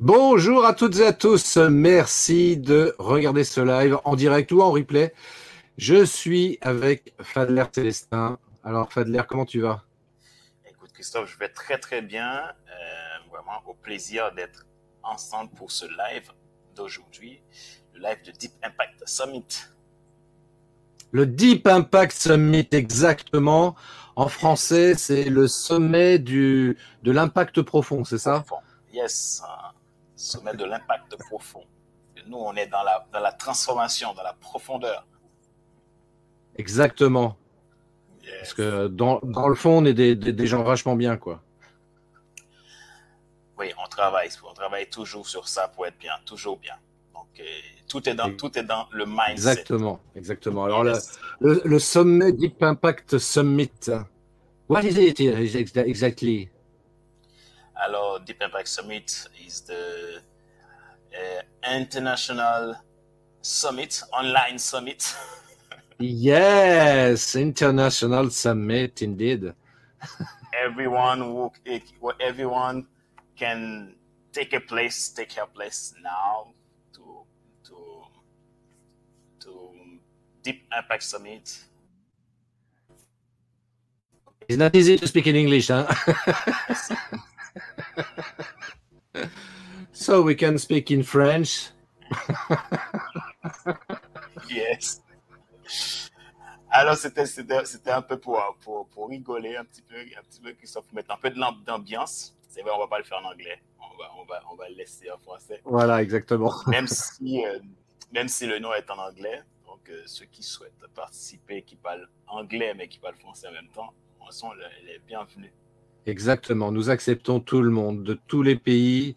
Bonjour à toutes et à tous, merci de regarder ce live en direct ou en replay. Je suis avec Fadler Célestin. Alors Fadler, comment tu vas? Écoute Christophe, je vais très très bien. Euh, vraiment au plaisir d'être ensemble pour ce live d'aujourd'hui, le live de Deep Impact Summit. Le Deep Impact Summit, exactement. En français, c'est le sommet du, de l'impact profond, c'est ça? Yes, sommet de l'impact profond. nous, on est dans la, dans la transformation, dans la profondeur. Exactement. Parce que dans, dans, le fond, on est des, des, gens vachement bien, quoi. Oui, on travaille, on travaille toujours sur ça pour être bien, toujours bien. Donc, euh, tout est dans, tout est dans le mindset. Exactement, exactement. Alors, le, le, sommet Deep Impact Summit, what is it exactly? Alors, Deep Impact Summit is the uh, international summit, online summit. yes, international summit indeed. everyone who, everyone can take a place, take her place now to to to Deep Impact Summit. It's not easy to speak in English, huh? so we can speak in French. yes. Alors, c'était, un peu pour, pour, pour, rigoler un petit peu, un petit peu, Christophe, mettre un peu d'ambiance. C'est vrai, on va pas le faire en anglais. On va, on va, on va le laisser en français. Voilà, exactement. Même si, euh, même si le nom est en anglais, donc euh, ceux qui souhaitent participer, qui parlent anglais mais qui parlent français en même temps, sont les bienvenus. Exactement, nous acceptons tout le monde, de tous les pays,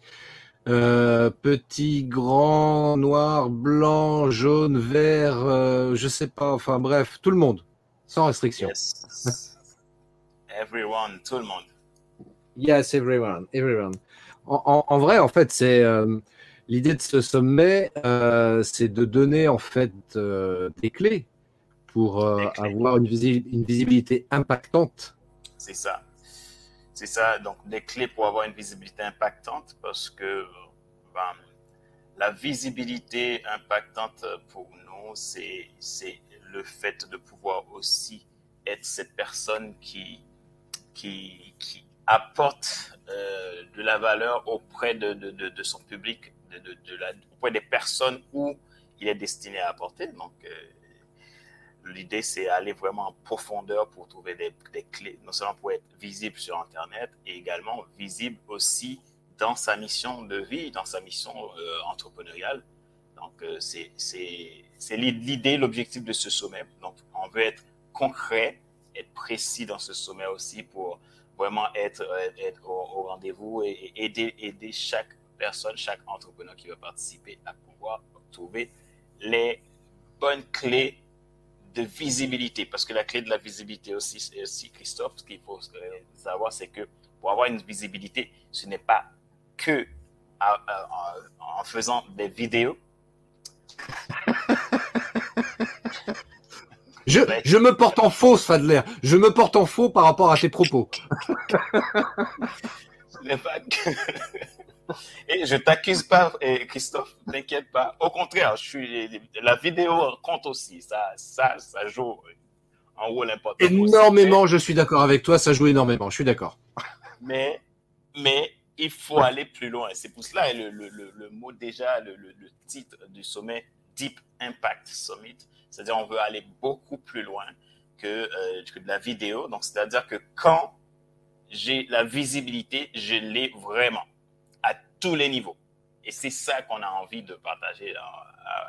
euh, petit, grand, noir, blanc, jaune, vert, euh, je sais pas, enfin bref, tout le monde, sans restriction. Yes. everyone, tout le monde. Yes, everyone, everyone. En, vrai, en fait, c'est euh, l'idée de ce sommet, euh, c'est de donner en fait des clés pour avoir une, une visibilité impactante. C'est ça. C'est ça, donc des clés pour avoir une visibilité impactante parce que ben, la visibilité impactante pour nous, c'est le fait de pouvoir aussi être cette personne qui, qui, qui apporte euh, de la valeur auprès de, de, de, son public, de, la, auprès des personnes où il est destiné à apporter. Donc, euh, L'idée, c'est aller vraiment en profondeur pour trouver des, clés, non seulement pour être visible sur Internet, et également visible aussi dans sa mission de vie, dans sa mission euh, entrepreneuriale. Donc, euh, c'est l'idée, l'objectif de ce sommet. Donc, on veut être concret, être précis dans ce sommet aussi pour vraiment être, être au, rendez-vous et, aider, aider chaque personne, chaque entrepreneur qui veut participer à pouvoir trouver les bonnes clés de visibilité, parce que la clé de la visibilité aussi, Christophe, ce qu'il faut savoir, c'est que pour avoir une visibilité, ce n'est pas que en faisant des vidéos. Je, je, me porte en faux, Fadler. Je me porte en faux par rapport à tes propos. ce n'est pas que... Et je t'accuse pas, Christophe, t'inquiète pas. Au contraire, je suis, la vidéo compte aussi. Ça, ça, ça joue un rôle important. Énormément, je suis d'accord avec toi. Ça joue énormément. Je suis d'accord. Mais, mais il faut aller plus loin. C'est pour cela le, le, le, mot déjà, le, titre du sommet Deep Impact Summit. C'est-à-dire, on veut aller beaucoup plus loin que, euh, que de la vidéo. Donc, c'est-à-dire que quand j'ai la visibilité, je l'ai vraiment tous les niveaux. Et c'est ça qu'on a envie de partager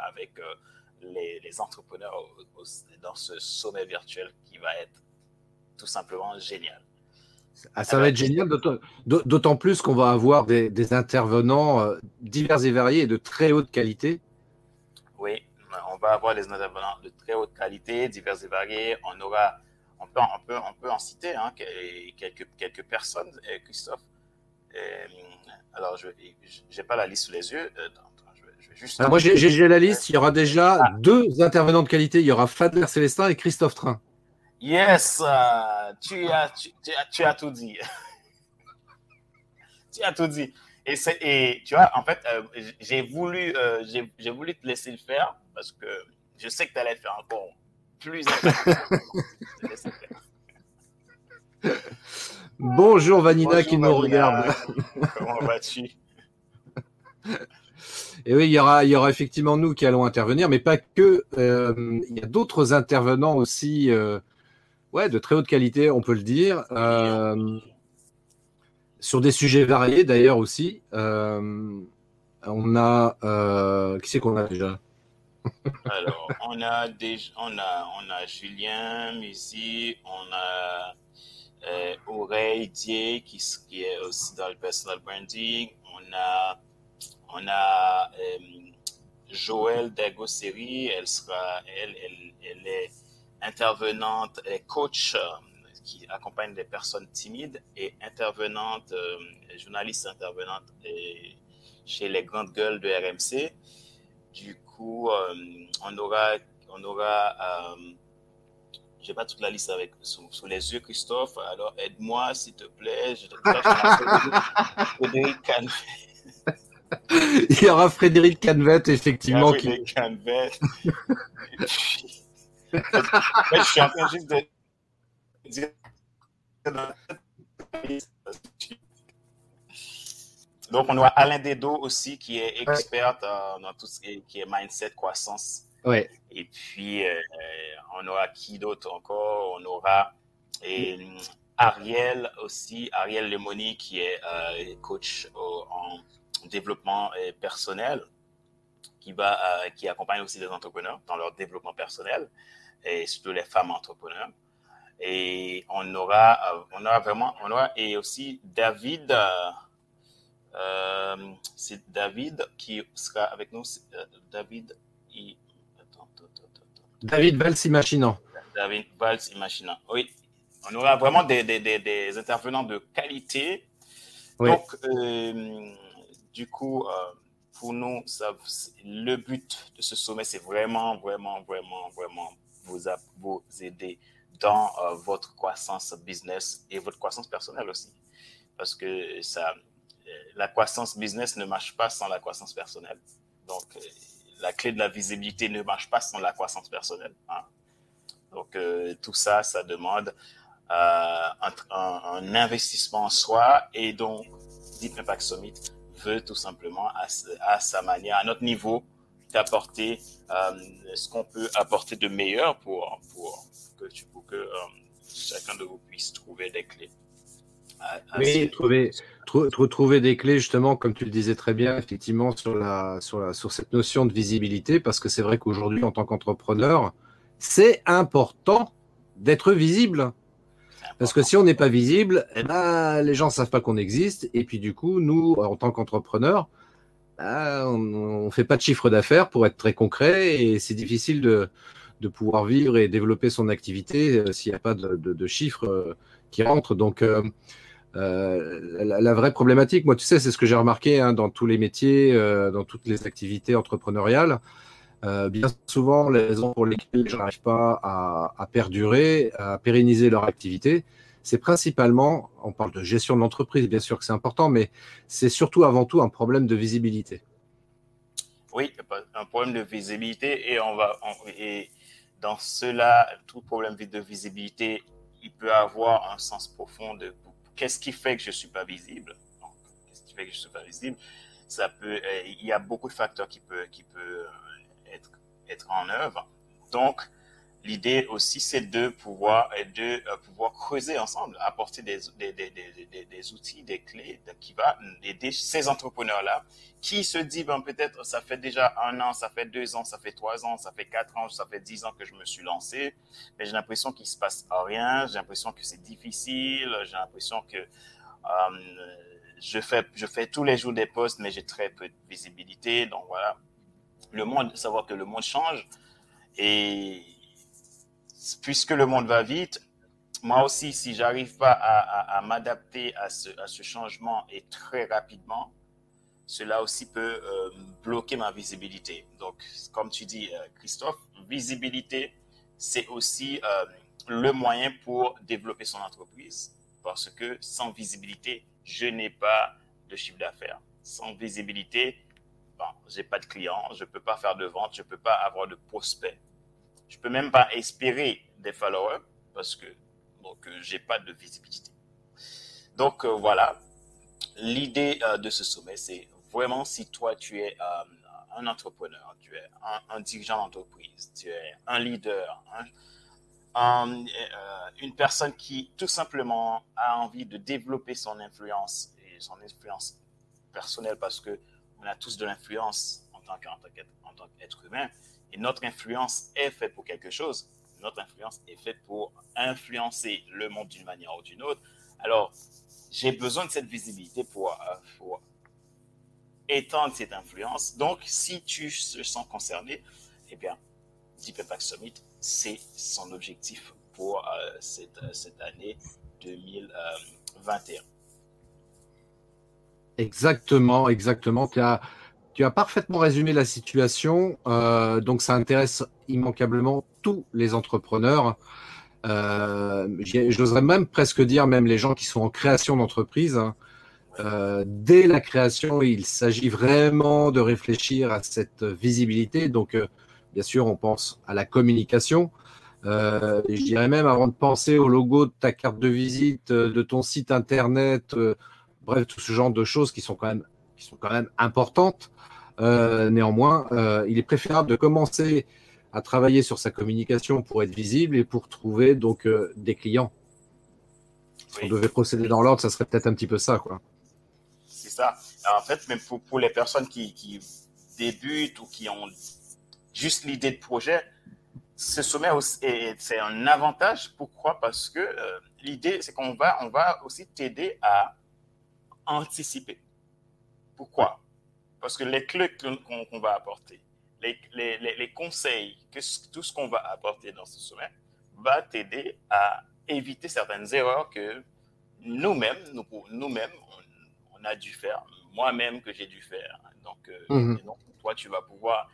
avec euh, les, entrepreneurs dans ce sommet virtuel qui va être tout simplement génial. Ah, ça va être génial, d'autant plus qu'on va avoir des, intervenants euh, divers et variés et de très haute qualité. Oui, on va avoir des intervenants de très haute qualité, divers et variés. On aura, on peut, on peut, on peut en citer hein, quelques, quelques personnes, euh, Christophe. Alors, je n'ai pas la liste sous les yeux. Ah, moi, j'ai la liste. Il y aura déjà ah. deux intervenants de qualité. Il y aura Fadler Célestin et Christophe Train. Yes, uh, tu, as, tu, tu, as tout dit. tu as tout dit. Et, et tu vois, en fait, euh, j'ai voulu, euh, j'ai voulu te laisser le faire parce que je sais que tu allais faire encore plus. Bonjour Vanina qui nous regarde. Comment vas-tu? Et oui, il y aura, il y aura effectivement nous qui allons intervenir, mais pas que. Euh, il y a d'autres intervenants aussi ouais, de très haute qualité, on peut le dire. Euh, sur des sujets variés d'ailleurs aussi. Euh, on a. Euh, qui c'est qu'on a déjà? Alors, on a, on, a, on a Julien ici, on a euh, Dier qui, qui, est aussi dans le personal branding, on a, on a Joël Dagosseri, elle sera, elle, elle, elle est intervenante et coach euh, qui accompagne des personnes timides et intervenante, euh, journaliste intervenante chez les grandes gueules de RMC. Du coup, euh, on aura, on aura j'ai pas toute la liste avec sous, les yeux, Christophe. Alors aide-moi, s'il te plaît. Je Frédéric Canvet. Il y aura Frédéric Canvet, effectivement. Frédéric qui... Canvet. je suis en train juste de Donc, on a Alain Dedo aussi, qui est expert dans tout ce qui est, mindset, croissance. Ouais. Et puis, euh, on aura qui d'autre encore? On aura Ariel aussi, Ariel Lemoni, qui est euh, coach en développement euh, personnel, qui, va, qui accompagne aussi des entrepreneurs dans leur développement personnel et surtout les femmes entrepreneurs. Et on aura, on aura vraiment, on aura, et aussi David, c'est David qui sera avec nous. David, il, David Valls David Valls Imaginant. Oui, on aura vraiment des, des, des, des intervenants de qualité. Donc, du coup, pour nous, ça, le but de ce sommet, c'est vraiment, vraiment, vraiment, vraiment vous, vous aider dans euh, votre croissance business et votre croissance personnelle aussi. Parce que ça, euh, la croissance business ne marche pas sans la croissance personnelle. Donc, euh, la clé de la visibilité ne marche pas sans la croissance personnelle. Hein. Donc, tout ça, ça demande un, un, investissement en soi et donc Deep Impact Summit veut tout simplement à, sa manière, à notre niveau, d'apporter euh, ce qu'on peut apporter de meilleur pour, que, euh, chacun de vous puisse trouver des clés. Oui, trouver, trouver des clés justement, comme tu le disais très bien, effectivement, sur, la, sur, la, sur cette notion de visibilité, parce que c'est vrai qu'aujourd'hui, en tant qu'entrepreneur, c'est important d'être visible. Parce que si on n'est pas visible, eh ben, les gens ne savent pas qu'on existe. Et puis du coup, nous, en tant qu'entrepreneurs, ah, on ne fait pas de chiffre d'affaires pour être très concret et c'est difficile de, pouvoir vivre et développer son activité euh, s'il n'y a pas de, chiffres euh, qui rentrent. Donc, euh, la, vraie problématique, moi, tu sais, c'est ce que j'ai remarqué hein, dans tous les métiers, dans toutes les activités entrepreneuriales. bien souvent, les raisons pour lesquelles les gens n'arrivent pas à, perdurer, à pérenniser leur activité, c'est principalement, on parle de gestion de l'entreprise, bien sûr que c'est important, mais c'est surtout avant tout un problème de visibilité. Oui, un problème de visibilité et dans cela, tout problème de visibilité, il peut avoir un sens profond de qu'est-ce qui fait que je suis pas visible? Qu'est-ce qui fait que je suis pas visible? Ça peut, euh, il y a beaucoup de facteurs qui peuvent qui peut être être en œuvre. Donc L'idée aussi, c'est de pouvoir, de euh, pouvoir creuser ensemble, apporter des, des, des, des, des outils, des clés qui va aider ces entrepreneurs-là qui se disent, ben, peut-être, ça fait déjà un an, ça fait deux ans, ça fait trois ans, ça fait quatre ans, ça fait dix ans que je me suis lancé, mais j'ai l'impression qu'il se passe rien, j'ai l'impression que c'est difficile, j'ai l'impression que euh, je fais, je fais tous les jours des posts, mais j'ai très peu de visibilité. Donc voilà, le monde, savoir que le monde change et puisque le monde va vite, moi aussi, si j'arrive pas à, m'adapter à ce, changement et très rapidement, cela aussi peut euh, bloquer ma visibilité. Donc, comme tu dis, euh, Christophe, visibilité, c'est aussi euh, le moyen pour développer son entreprise. Parce que sans visibilité, je n'ai pas de chiffre d'affaires. Sans visibilité, bon, j'ai pas de clients, je peux pas faire de vente, je peux pas avoir de prospects. Je peux même pas espérer des followers parce que donc euh, j'ai pas de visibilité. Donc euh, voilà, l'idée euh, de ce sommet, c'est vraiment si toi tu es un entrepreneur, tu es un, dirigeant d'entreprise, tu es un leader, une personne qui tout simplement a envie de développer son influence et son influence personnelle parce que on a tous de l'influence en tant qu'être humain et notre influence est faite pour quelque chose. Notre influence est faite pour influencer le monde d'une manière ou d'une autre. Alors, j'ai besoin de cette visibilité pour, euh, étendre cette influence. Donc, si tu te sens concerné, eh bien, Deep Summit, c'est son objectif pour euh, cette, euh, cette, année 2021. Exactement, exactement. Tu as, tu as parfaitement résumé la situation. Euh, donc, ça intéresse immanquablement tous les entrepreneurs. Euh, J'oserais même presque dire, même les gens qui sont en création d'entreprise. Hein. Euh, dès la création, il s'agit vraiment de réfléchir à cette visibilité. Donc, bien sûr, on pense à la communication. Je dirais même avant de penser au logo de ta carte de visite, de ton site internet, bref, tout ce genre de choses qui sont quand même, qui sont quand même importantes. Euh, néanmoins, euh, il est préférable de commencer à travailler sur sa communication pour être visible et pour trouver donc euh, des clients. Si on devait procéder dans l'ordre, ça serait peut-être un petit peu ça, quoi. C'est ça. en fait, même pour, pour les personnes qui, qui, débutent ou qui ont juste l'idée de projet, ce sommet c'est un avantage. Pourquoi? Parce que l'idée, c'est qu'on va, on va aussi t'aider à anticiper. Pourquoi? Parce que les clés qu'on va apporter, les, les, les, conseils, que, tout ce qu'on va apporter dans ce sommet va t'aider à éviter certaines erreurs que nous-mêmes, nous, nous-mêmes, on, a dû faire, moi-même que j'ai dû faire. Donc, euh, mhm. donc, toi, tu vas pouvoir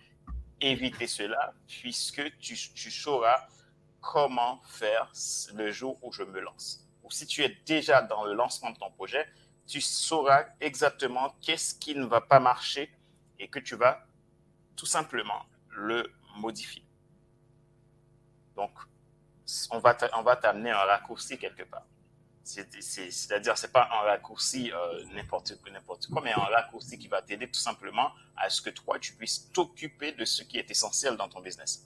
éviter cela puisque tu, tu sauras comment faire le jour où je me lance. Ou si tu es déjà dans le lancement de ton projet, tu sauras exactement qu'est-ce qui ne va pas marcher et que tu vas tout simplement le modifier. Donc, on va t'amener un raccourci quelque part. C'est-à-dire, c'est pas un raccourci euh, n'importe quoi, mais un raccourci qui va t'aider tout simplement à ce que toi, tu puisses t'occuper de ce qui est essentiel dans ton business,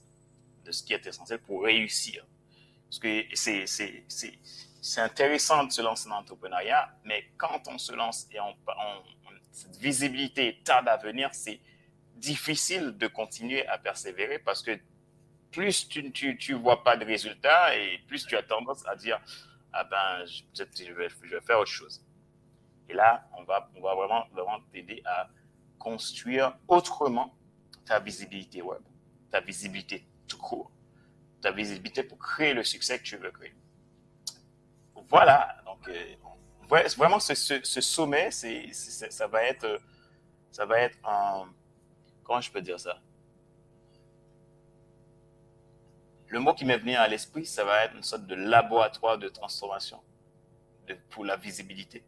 de ce qui est essentiel pour réussir. Parce que c'est c'est intéressant de se lancer dans l'entrepreneuriat, mais quand on se lance et on, cette visibilité tarde à venir, c'est difficile de continuer à persévérer parce que plus tu ne tu, vois pas de résultats et plus tu as tendance à dire ah ben je, je, vais, je vais faire autre chose. Et là, on va, on va vraiment, vraiment t'aider à construire autrement ta visibilité web, ta visibilité tout court, ta visibilité pour créer le succès que tu veux créer. Voilà, donc euh, vraiment ce, sommet, ça va être, ça va être un, comment je peux dire ça? Le mot qui m'est venu à l'esprit, ça va être une sorte de laboratoire de transformation pour la visibilité.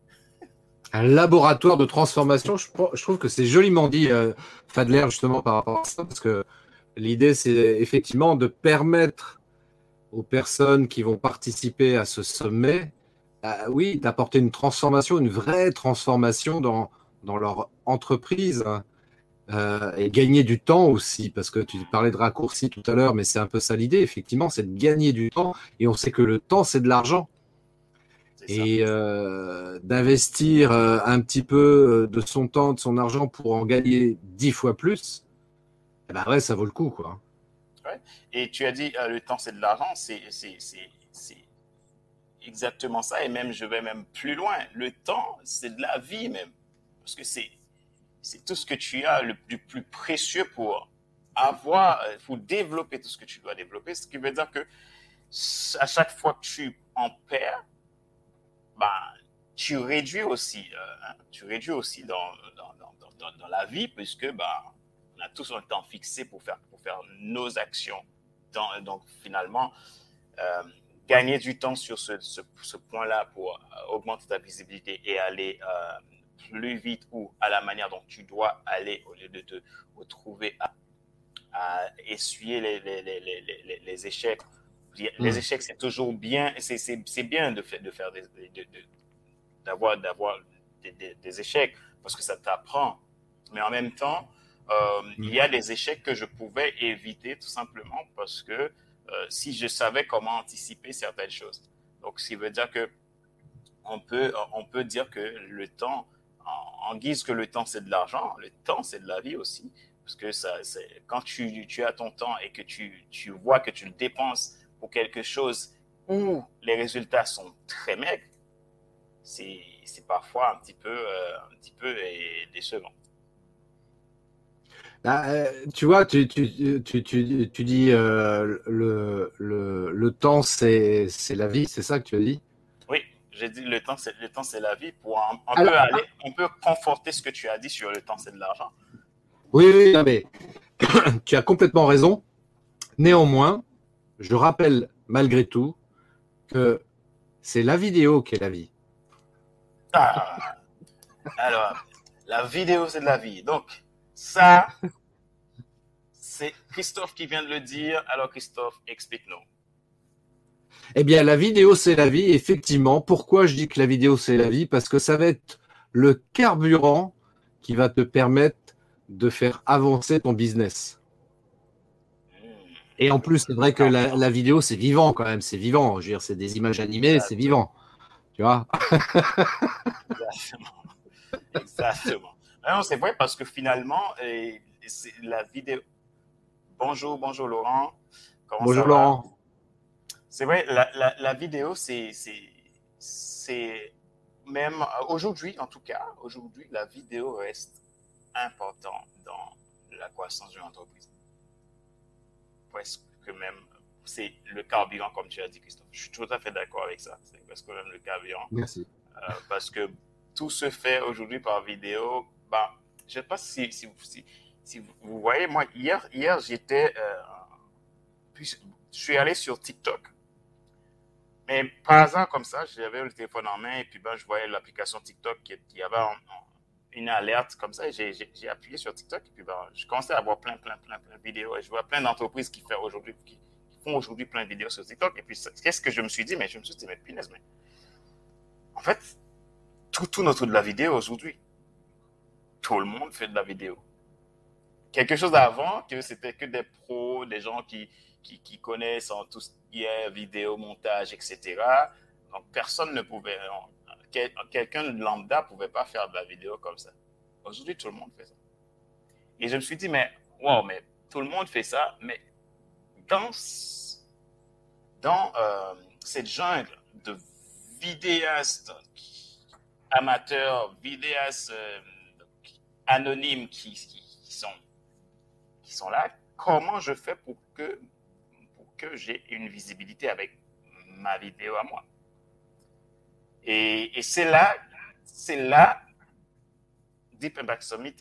Un laboratoire de transformation, je, trouve que c'est joliment dit, euh, Fadler, justement, par rapport à ça, parce que l'idée, c'est effectivement de permettre aux personnes qui vont participer à ce sommet, euh, oui, d'apporter une transformation, une vraie transformation dans, dans leur entreprise. euh, et gagner du temps aussi, parce que tu parlais de raccourci tout à l'heure, mais c'est un peu ça l'idée, effectivement, c'est de gagner du temps, et on sait que le temps, c'est de l'argent. Et euh, d'investir euh, un petit peu de son temps, de son argent pour en gagner dix fois plus, eh ben ouais, ça vaut le coup, quoi. Et tu as dit, le temps, c'est de l'argent, c'est exactement ça, et même, je vais même plus loin, le temps, c'est de la vie même, parce que c'est tout ce que tu as le, plus précieux pour avoir, euh, pour développer tout ce que tu dois développer. Ce qui veut dire que à chaque fois que tu en perds, bah, tu réduis aussi, euh, hein, tu réduis aussi dans, dans, dans, dans, la vie, puisque bah, on a tous un temps fixé pour faire, pour faire nos actions. donc finalement, euh, gagner du temps sur ce, ce, ce point-là pour augmenter ta visibilité et aller plus vite ou à la manière dont tu dois aller au lieu de te retrouver à, essuyer les, les, les, les, échecs. Les hmm. échecs, c'est toujours bien, c'est bien de faire, de faire des, d'avoir d'avoir des, des, échecs parce que ça t'apprend. Mais en même temps, euh, il y a des échecs que je pouvais éviter tout simplement parce que euh, si je savais comment anticiper certaines choses. Donc, ce qui veut dire que on peut, on peut dire que le temps en, guise que le temps c'est de l'argent, le temps c'est de la vie aussi. Parce que ça, quand tu, tu, as ton temps et que tu, tu, vois que tu le dépenses pour quelque chose où les résultats sont très maigres, c'est parfois un petit peu, euh, un petit peu décevant. Bah, euh, tu vois, tu, tu, tu, tu dis euh, le, le, le, temps, c'est la vie, c'est ça que tu as dit? J'ai dit le temps, c'est le temps, c'est la vie. Pour on peut aller, on peut conforter ce que tu as dit sur le temps, c'est de l'argent. Oui, oui, mais tu as complètement raison. Néanmoins, je rappelle malgré tout que c'est la vidéo qui est la vie. Ah. Alors, la vidéo, c'est de la vie. Donc, ça, c'est Christophe qui vient de le dire. Alors, Christophe, explique-nous. Eh bien, la vidéo, c'est la vie. Effectivement, pourquoi je dis que la vidéo, c'est la vie? Parce que ça va être le carburant qui va te permettre de faire avancer ton business. Et en plus, c'est vrai que la, vidéo, c'est vivant quand même. C'est vivant. Je veux dire, c'est des images animées, c'est vivant. Tu vois? Exactement. Exactement. Non, c'est vrai parce que finalement, la vidéo. Bonjour, bonjour Laurent. Comment bonjour Laurent. C'est vrai, la, la, vidéo, c'est, c'est, même aujourd'hui, en tout cas, aujourd'hui, la vidéo reste importante dans la croissance d'une entreprise. Presque même, c'est le carburant, comme tu as dit, Christophe. Je suis tout à fait d'accord avec ça. C'est presque même le carburant. Merci. Euh, parce que tout se fait aujourd'hui par vidéo. Bah, je ne sais pas si, si, si, vous voyez, moi, hier, hier j'étais. Euh, je suis allé sur TikTok mais par hasard, comme ça, j'avais le téléphone en main et puis ben, je voyais l'application TikTok qui, qui avait une alerte comme ça. J'ai appuyé sur TikTok et puis ben, je commençais à voir plein, plein, plein, plein de vidéos. Et je vois plein d'entreprises qui, font aujourd'hui, plein de vidéos sur TikTok. Et puis, qu'est-ce que je me suis dit? Mais je me suis dit, mais punaise, mais en fait, tout tourne autour de la vidéo aujourd'hui. Tout le monde fait de la vidéo. Quelque chose d'avant, que c'était que des pros, des gens qui, qui, connaissent en tout ce qui est vidéo, montage, etc. Donc, personne ne pouvait, quelqu'un lambda ne pouvait pas faire de la vidéo comme ça. Aujourd'hui, tout le monde fait ça. Et je me suis dit, mais, wow, mais tout le monde fait ça, mais dans, dans euh, cette jungle de vidéastes amateurs, vidéastes euh, anonymes qui, qui, sont, qui sont là, comment je fais pour que que j'ai une visibilité avec ma vidéo à moi? Et, c'est là, c'est là, Deep Impact Summit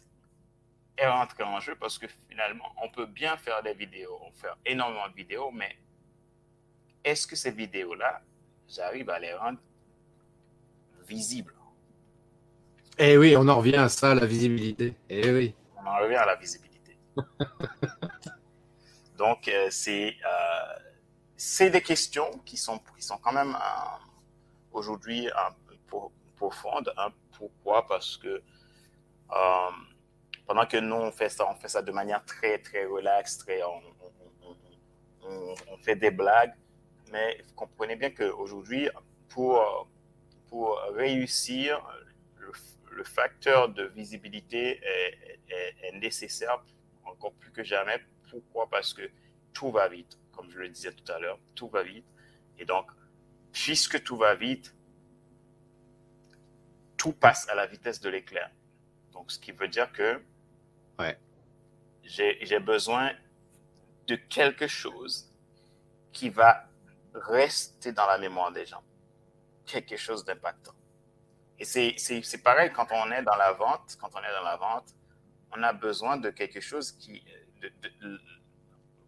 est rentré en jeu parce que finalement, on peut bien faire des vidéos, on fait énormément de vidéos, mais est-ce que ces vidéos-là, j'arrive à les rendre visibles? Eh oui, on en revient à ça, la visibilité. Eh oui. On en revient à la visibilité. Donc, euh, c'est euh, c'est des questions qui sont, qui sont quand même euh, aujourd'hui profondes. Hein. Pourquoi? Parce que pendant que nous, on fait ça, on fait ça de manière très, très relaxe, très, on, on, fait des blagues. Mais vous comprenez bien qu'aujourd'hui, pour, pour réussir, le, facteur de visibilité est, est, est nécessaire encore plus que jamais. Pourquoi? Parce que tout va vite, comme je le disais tout à l'heure, tout va vite. Et donc, puisque tout va vite, tout passe à la vitesse de l'éclair. Donc, ce qui veut dire que ouais. j'ai besoin de quelque chose qui va rester dans la mémoire des gens. Quelque chose d'impactant. Et c'est pareil quand on est dans la vente, quand on est dans la vente, on a besoin de quelque chose qui...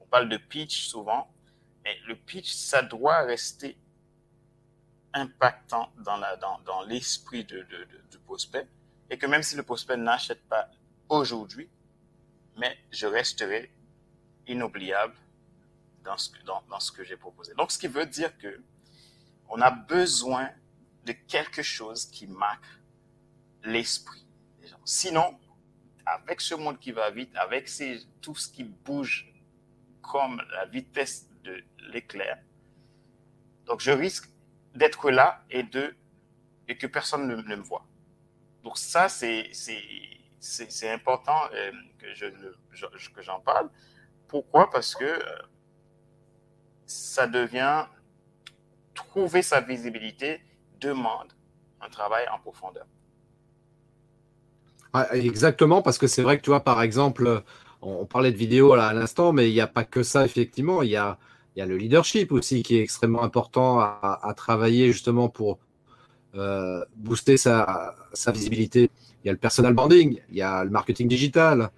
on parle de pitch souvent, mais le pitch, ça doit rester impactant dans, la, dans, dans l'esprit de, du prospect et que même si le prospect n'achète pas aujourd'hui, mais je resterai inoubliable dans ce, dans, dans ce que j'ai proposé. Donc, ce qui veut dire que on a besoin de quelque chose qui marque l'esprit des gens. Sinon, avec ce monde qui va vite, avec tout ce qui bouge comme la vitesse de l'éclair, donc je risque d'être là et, de, et que personne ne, me voit. Donc ça, c'est important euh, que je, que j'en parle. Pourquoi? Parce que euh, ça devient, trouver sa visibilité demande un travail en profondeur. exactement, parce que c'est vrai que tu vois, par exemple, on, parlait de vidéo là, à l'instant, mais il n'y a pas que ça, effectivement. Il y a, y a le leadership aussi qui est extrêmement important à, travailler justement pour euh, booster sa, visibilité. Il y a le personal branding, il y a le marketing digital.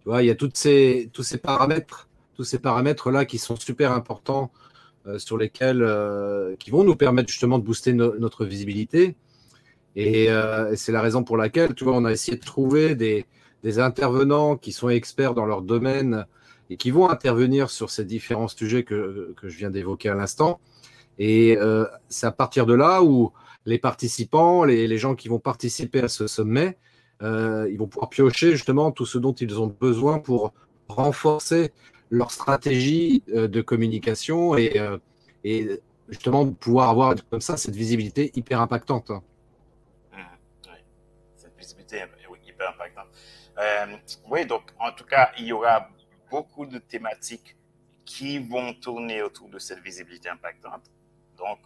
Tu vois, il y a toutes ces, tous ces paramètres, tous ces paramètres là qui sont super importants sur lesquels euh, qui vont nous permettre justement de booster notre visibilité. Et c'est la raison pour laquelle, tu vois, on a essayé de trouver des, des intervenants qui sont experts dans leur domaine et qui vont intervenir sur ces différents sujets que, que je viens d'évoquer à l'instant. Et euh, c'est à partir de là où les participants, les, les, gens qui vont participer à ce sommet, euh, ils vont pouvoir piocher justement tout ce dont ils ont besoin pour renforcer leur stratégie euh, de communication et, euh, justement pouvoir avoir comme ça cette visibilité hyper impactante. Mmh, oui, cette visibilité hyper impactante. Euh, oui, donc en tout cas, il y aura beaucoup de thématiques qui vont tourner autour de cette visibilité impactante. Donc,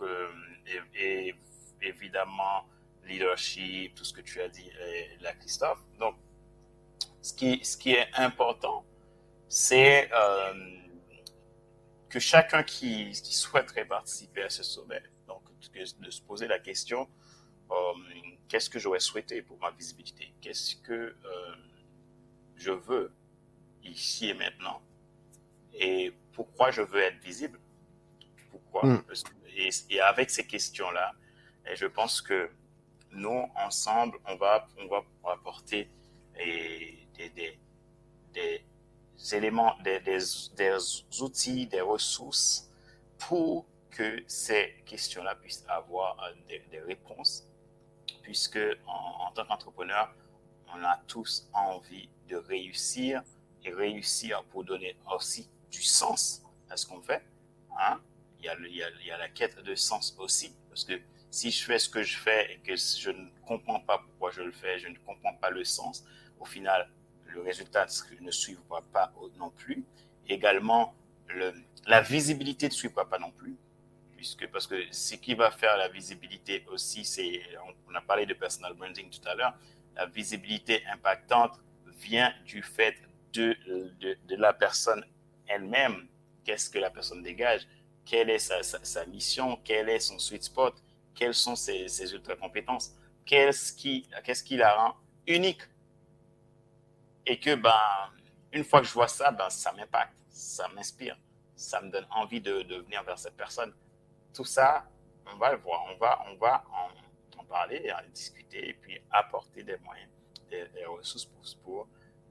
et, évidemment, leadership, tout ce que tu as dit, là, Christophe. Donc, ce qui, ce qui est important, c'est euh, que chacun qui, qui, souhaiterait participer à ce sommet, donc de se poser la question, euh, qu'est-ce que j'aurais souhaité pour ma visibilité? Qu'est-ce que je veux ici et maintenant? Et pourquoi je veux être visible? Pourquoi? Hmm. et, avec ces questions-là, je pense que nous, ensemble, on va, on va apporter des, des, des, éléments, des, des, outils, des ressources pour que ces questions-là puissent avoir euh, des, réponses, puisque en, tant qu'entrepreneur, on a tous envie de réussir et réussir pour donner aussi du sens à ce qu'on fait. Hein? Il, y a il, y a, il y a la quête de sens aussi, parce que si je fais ce que je fais et que je ne comprends pas pourquoi je le fais, je ne comprends pas le sens, au final, le résultat ne suivra pas non plus. Également, le, la visibilité ne suivra pas non plus, puisque parce que ce qui va faire la visibilité aussi, c'est, on a parlé de personal branding tout à l'heure, la visibilité impactante vient du fait de, de, la personne elle-même. Qu'est-ce que la personne dégage? Quelle est sa, sa, mission? Quel est son sweet spot? Quelles sont ses, ses ultra-compétences? Qu'est-ce qui, qu'est-ce qui la rend unique? Et que, ben, une fois que je vois ça, ben, ça m'impacte, ça m'inspire, ça me donne envie de, de venir vers cette personne. Tout ça, on va le voir, on va, on va en, en parler, en discuter et puis apporter des moyens, des, des ressources pour, pour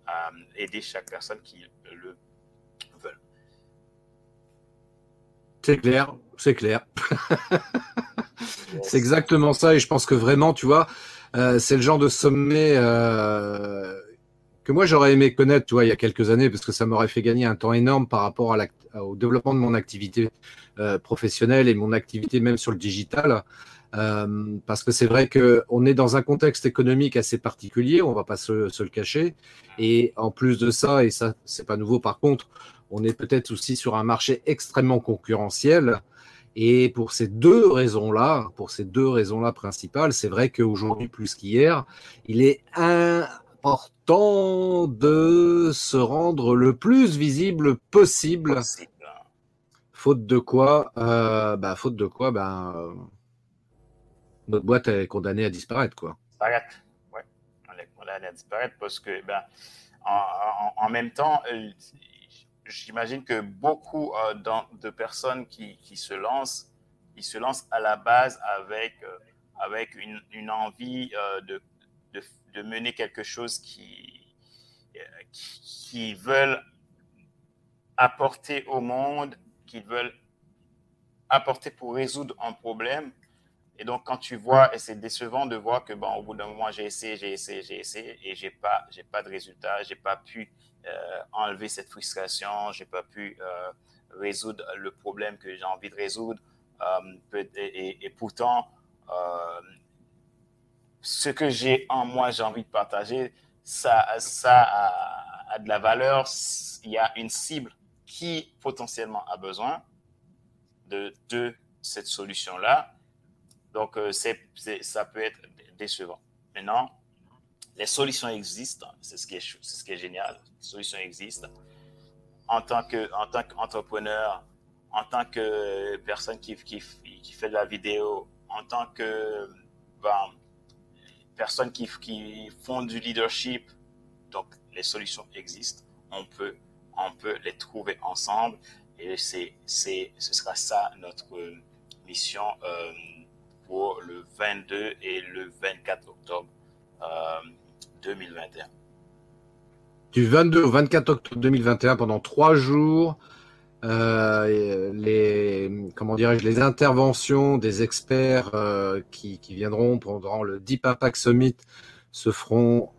euh, aider chaque personne qui le veut. C'est clair, c'est clair. c'est exactement ça et je pense que vraiment, tu vois, euh, c'est le genre de sommet euh, que moi j'aurais aimé connaître, tu vois, il y a quelques années, parce que ça m'aurait fait gagner un temps énorme par rapport au développement de mon activité euh, professionnelle et mon activité même sur le digital. Euh, parce que c'est vrai qu'on est dans un contexte économique assez particulier, on va pas se, le cacher. Et en plus de ça, et ça c'est pas nouveau par contre, on est peut-être aussi sur un marché extrêmement concurrentiel. Et pour ces deux raisons-là, pour ces deux raisons-là principales, c'est vrai qu'aujourd'hui plus qu'hier, il est important de se rendre le plus visible possible. Faute de quoi, euh, bah, faute de quoi, ben, euh, notre boîte est condamnée à disparaître, quoi. Disparaître, ouais. On est condamné à disparaître parce que, ben, en, en même temps, euh, j'imagine que beaucoup euh, de personnes qui, se lancent, ils se lancent à la base avec, avec une, une envie euh, de, de, mener quelque chose qui, qui, veulent apporter au monde, qu'ils veulent apporter pour résoudre un problème. Et donc, quand tu vois, et c'est décevant de voir que, bon, au bout d'un moment, j'ai essayé, j'ai essayé, j'ai essayé, et j'ai pas, j'ai pas de résultat, j'ai pas pu euh, enlever cette frustration, j'ai pas pu euh, résoudre le problème que j'ai envie de résoudre. Euh, et, pourtant, ce que j'ai en moi, j'ai envie de partager, ça, ça a, de la valeur. Il y a une cible qui potentiellement a besoin de, de cette solution-là. Donc, c'est, ça peut être décevant. Maintenant, les solutions existent, c'est ce qui est, ce qui est génial. Les solutions existent. En tant que, en tant qu'entrepreneur, en tant que personne qui, qui, qui, fait de la vidéo, en tant que ben, personne qui, font du leadership, donc les solutions existent. On peut, on peut les trouver ensemble et c'est, c'est, ce sera ça notre mission euh, pour le 22 et le 24 octobre. Euh, 2021. Du 22 au 24 octobre 2021, pendant trois jours, euh, les comment dirais-je les interventions des experts euh, qui, viendront pendant le Deep Impact Summit se feront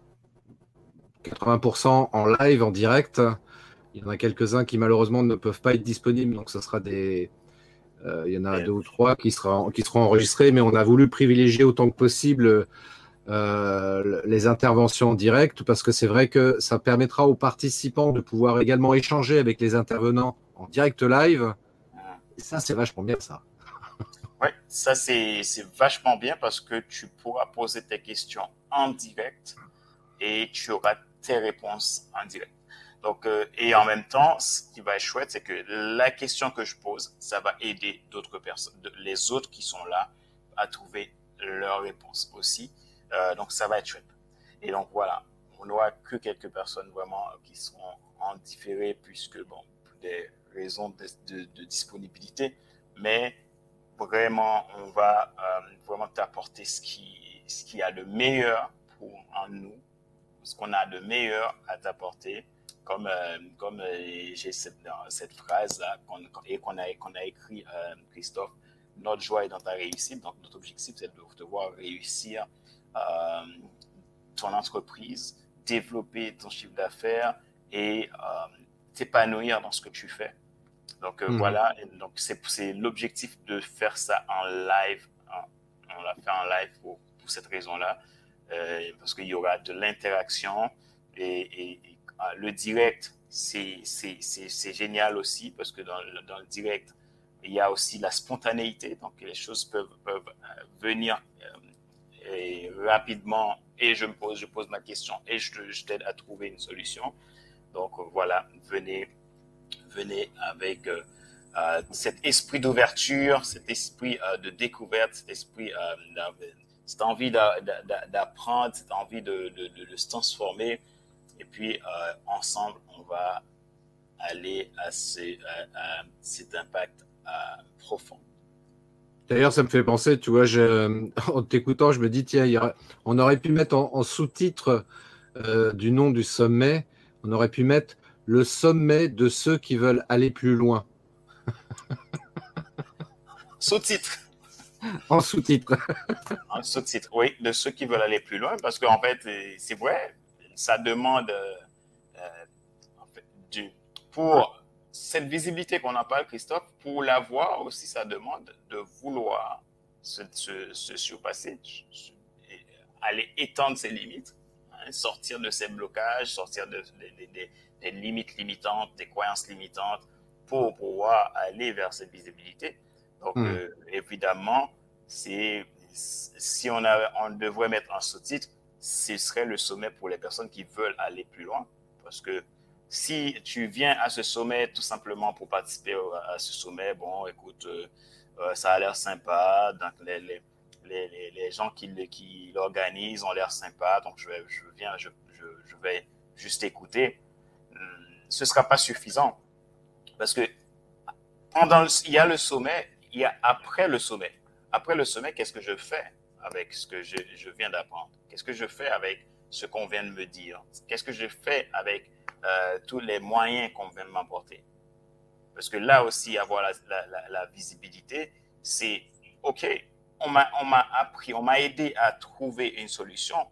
80% en live, en direct. Il y en a quelques-uns qui malheureusement ne peuvent pas être disponibles, donc ce sera des euh, il y en a deux ou trois qui, sera, qui seront enregistrés, mais on a voulu privilégier autant que possible euh, les interventions directes parce que c'est vrai que ça permettra aux participants de pouvoir également échanger avec les intervenants en direct live. Et ça, c'est vachement bien ça. Oui, ça c'est vachement bien parce que tu pourras poser tes questions en direct et tu auras tes réponses en direct. Donc, euh, et en même temps, ce qui va être chouette, c'est que la question que je pose, ça va aider d'autres personnes, les autres qui sont là, à trouver leurs réponses aussi. Euh, donc ça va être chouette. Et donc voilà, on n'aura que quelques personnes vraiment qui seront en différé puisque bon, pour des raisons de, disponibilité, mais vraiment on va euh, vraiment t'apporter ce qui, ce qui a de meilleur pour en nous, ce qu'on a de meilleur à t'apporter. Comme, euh, comme j'ai cette, phrase là qu'on qu'on a, qu'on a écrit, Christophe, notre joie est dans ta réussite. Donc, notre objectif, c'est de te voir réussir ton entreprise, développer ton chiffre d'affaires et euh, t'épanouir dans ce que tu fais. Donc euh, mhm. voilà, donc c'est l'objectif de faire ça en live. Hein. On l'a fait en live pour, pour cette raison-là, parce qu'il y aura de l'interaction et, le direct, c'est génial aussi parce que dans, dans, le direct, il y a aussi la spontanéité, donc les choses peuvent, peuvent venir et rapidement et je me pose, je pose ma question et je, t'aide à trouver une solution. Donc voilà, venez, venez avec euh, euh, cet esprit d'ouverture, cet esprit euh, de découverte, cet esprit, cette envie d'apprendre, cette envie de, de, se transformer. Et puis ensemble, on va aller à, à cet impact profond. D'ailleurs, ça me fait penser, tu vois, en t'écoutant, je me dis, tiens, on aurait pu mettre en, sous-titre euh, du nom du sommet, on aurait pu mettre le sommet de ceux qui veulent aller plus loin. Sous-titre. En sous-titre. en sous-titre, oui, de ceux qui veulent aller plus loin, parce qu'en fait, c'est vrai, ça demande en fait, du, pour cette visibilité qu'on en parle, Christophe, pour l'avoir aussi, ça demande de vouloir se, se, surpasser, aller étendre ses limites, hein, sortir de ses blocages, sortir de, des limites limitantes, des croyances limitantes, pour pouvoir aller vers cette visibilité. Donc, hmm. euh, évidemment, c'est si on, a, on devrait mettre un sous-titre, ce serait le sommet pour les personnes qui veulent aller plus loin. Parce que si tu viens à ce sommet tout simplement pour participer à ce sommet, bon, écoute, euh, euh, ça a l'air sympa. Donc, les, les, les, les gens qui, qui l'organisent ont l'air sympa. Donc, je, je viens, je, je, je vais juste écouter. Hmm, ce ne sera pas suffisant. Parce que pendant il y a le sommet, il y a après le sommet. Après le sommet, qu'est-ce que je fais avec ce que je, je viens d'apprendre? Qu'est-ce que je fais avec ce qu'on vient de me dire? Qu'est-ce que je fais avec euh, tous les moyens qu'on vient de m'apporter Parce que là aussi, avoir la, la, la, visibilité, c'est OK, on m'a appris, on m'a aidé à trouver une solution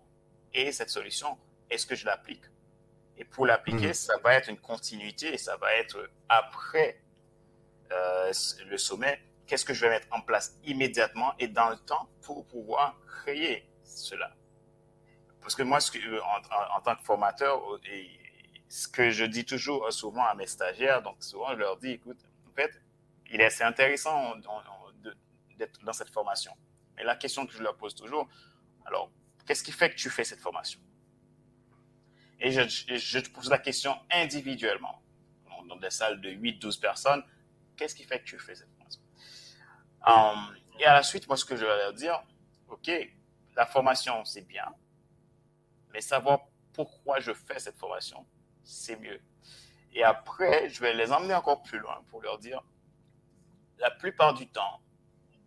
et cette solution, est-ce que je l'applique? Et pour l'appliquer, mmh. ça va être une continuité et ça va être après euh, le sommet, qu'est-ce que je vais mettre en place immédiatement et dans le temps pour pouvoir créer cela? Parce que moi, euh, en, en, tant que formateur, et ce que je dis toujours souvent à mes stagiaires, donc souvent je leur dis, écoute, en fait, il est assez intéressant d'être dans cette formation. Mais la question que je leur pose toujours, alors, qu'est-ce qui fait que tu fais cette formation? Et je, je te pose la question individuellement. Dans des salles de 8-12 personnes, qu'est-ce qui fait que tu fais cette formation? Um, Et à la suite, moi, ce que je vais leur dire, OK, la formation, c'est bien, mais savoir pourquoi je fais cette formation, c'est mieux. Et après, je vais les emmener encore plus loin pour leur dire, la plupart du temps,